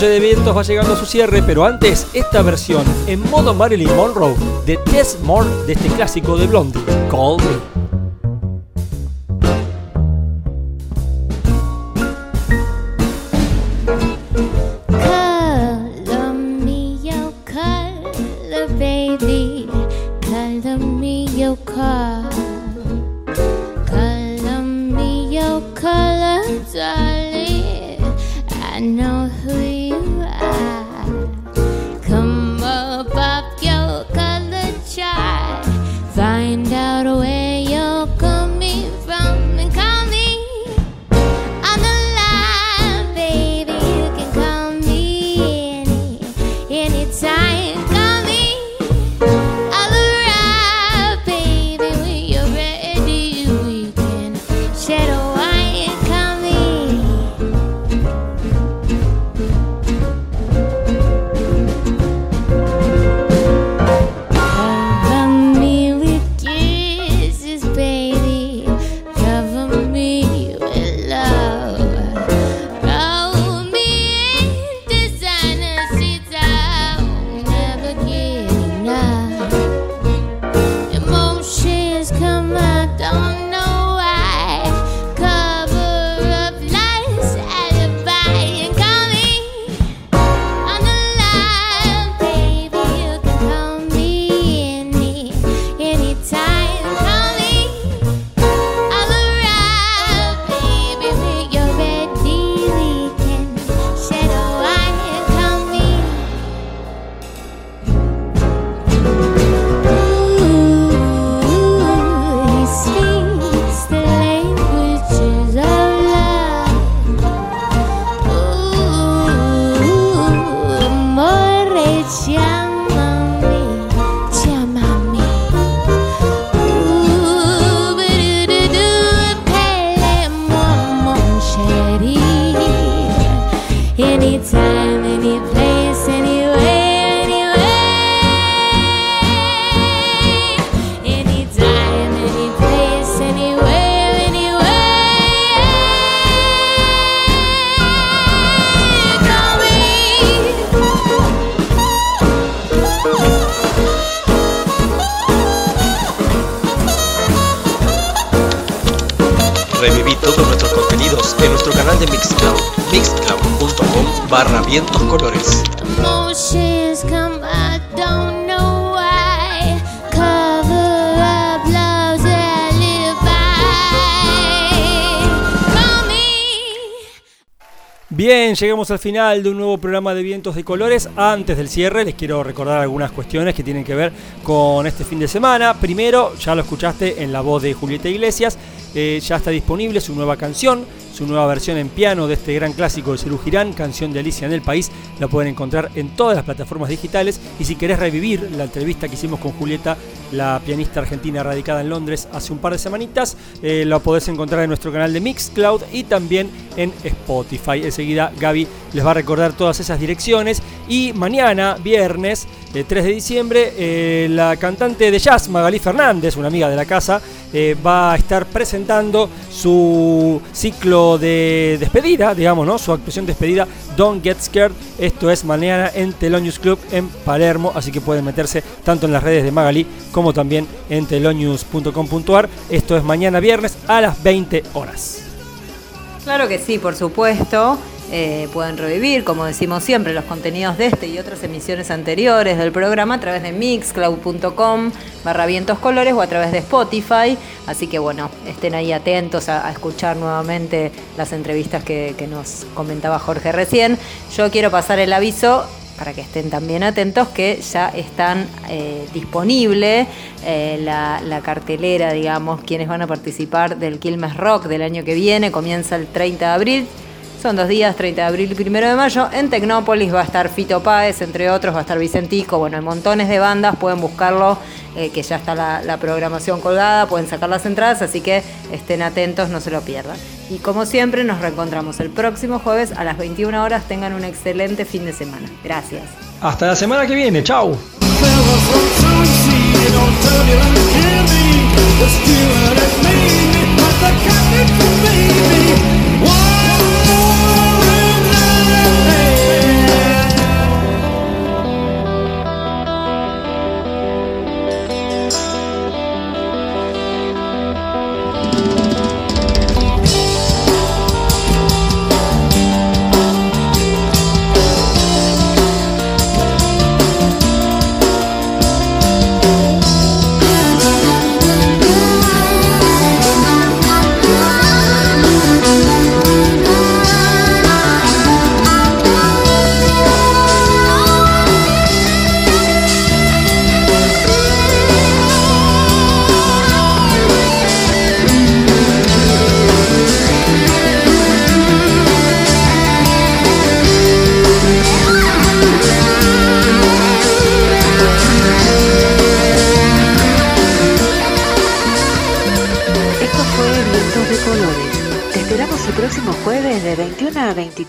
S20: De vientos va llegando a su cierre, pero antes esta versión en modo Marilyn Monroe de Tess Moore de este clásico de Blondie, Call Me.
S1: Bien, llegamos al final de un nuevo programa de Vientos de Colores. Antes del cierre, les quiero recordar algunas cuestiones que tienen que ver con este fin de semana. Primero, ya lo escuchaste en la voz de Julieta Iglesias, eh, ya está disponible su nueva canción, su nueva versión en piano de este gran clásico de Cerú canción de Alicia en el País. La pueden encontrar en todas las plataformas digitales. Y si querés revivir la entrevista que hicimos con Julieta, la pianista argentina radicada en Londres hace un par de semanitas, eh, la podés encontrar en nuestro canal de Mixcloud y también en Spotify. Enseguida Gaby les va a recordar todas esas direcciones. Y mañana, viernes, eh, 3 de diciembre, eh, la cantante de jazz Magalí Fernández, una amiga de la casa, eh, va a estar presentando su ciclo de despedida, digamos, ¿no? Su actuación despedida, Don't Get Scared. Esto es mañana en Telonius Club en Palermo, así que pueden meterse tanto en las redes de Magalí como también en telonius.com.ar. Esto es mañana viernes a las 20 horas.
S4: Claro que sí, por supuesto. Eh, pueden revivir, como decimos siempre, los contenidos de este y otras emisiones anteriores del programa a través de mixcloud.com barra vientos colores o a través de Spotify. Así que bueno, estén ahí atentos a, escuchar nuevamente las entrevistas que, que nos comentaba Jorge recién. Yo quiero pasar el aviso para que estén también atentos que ya están eh, disponible eh, la, la cartelera, digamos, quienes van a participar del Quilmes Rock del año que viene, comienza el 30 de abril. Son dos días, 30 de abril y 1 de mayo. En Tecnópolis va a estar Fito Páez, entre otros, va a estar Vicentico. Bueno, hay montones de bandas, pueden buscarlo, eh, que ya está la, la programación colgada, pueden sacar las entradas, así que estén atentos, no se lo pierdan. Y como siempre, nos reencontramos el próximo jueves a las 21 horas. Tengan un excelente fin de semana. Gracias.
S1: Hasta la semana que viene, chau.
S17: Esto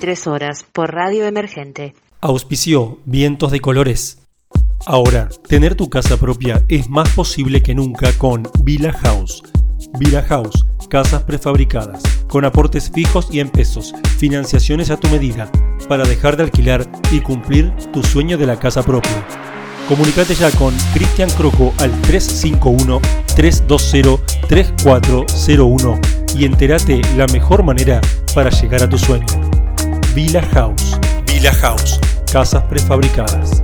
S17: 23 horas por Radio Emergente.
S2: Auspició Vientos de Colores. Ahora, tener tu casa propia es más posible que nunca con Villa House. Villa House, casas prefabricadas, con aportes fijos y en pesos, financiaciones a tu medida, para dejar de alquilar y cumplir tu sueño de la casa propia. Comunicate ya con Cristian Croco al 351-320-3401 y entérate la mejor manera para llegar a tu sueño. Villa House. Villa House. Casas prefabricadas.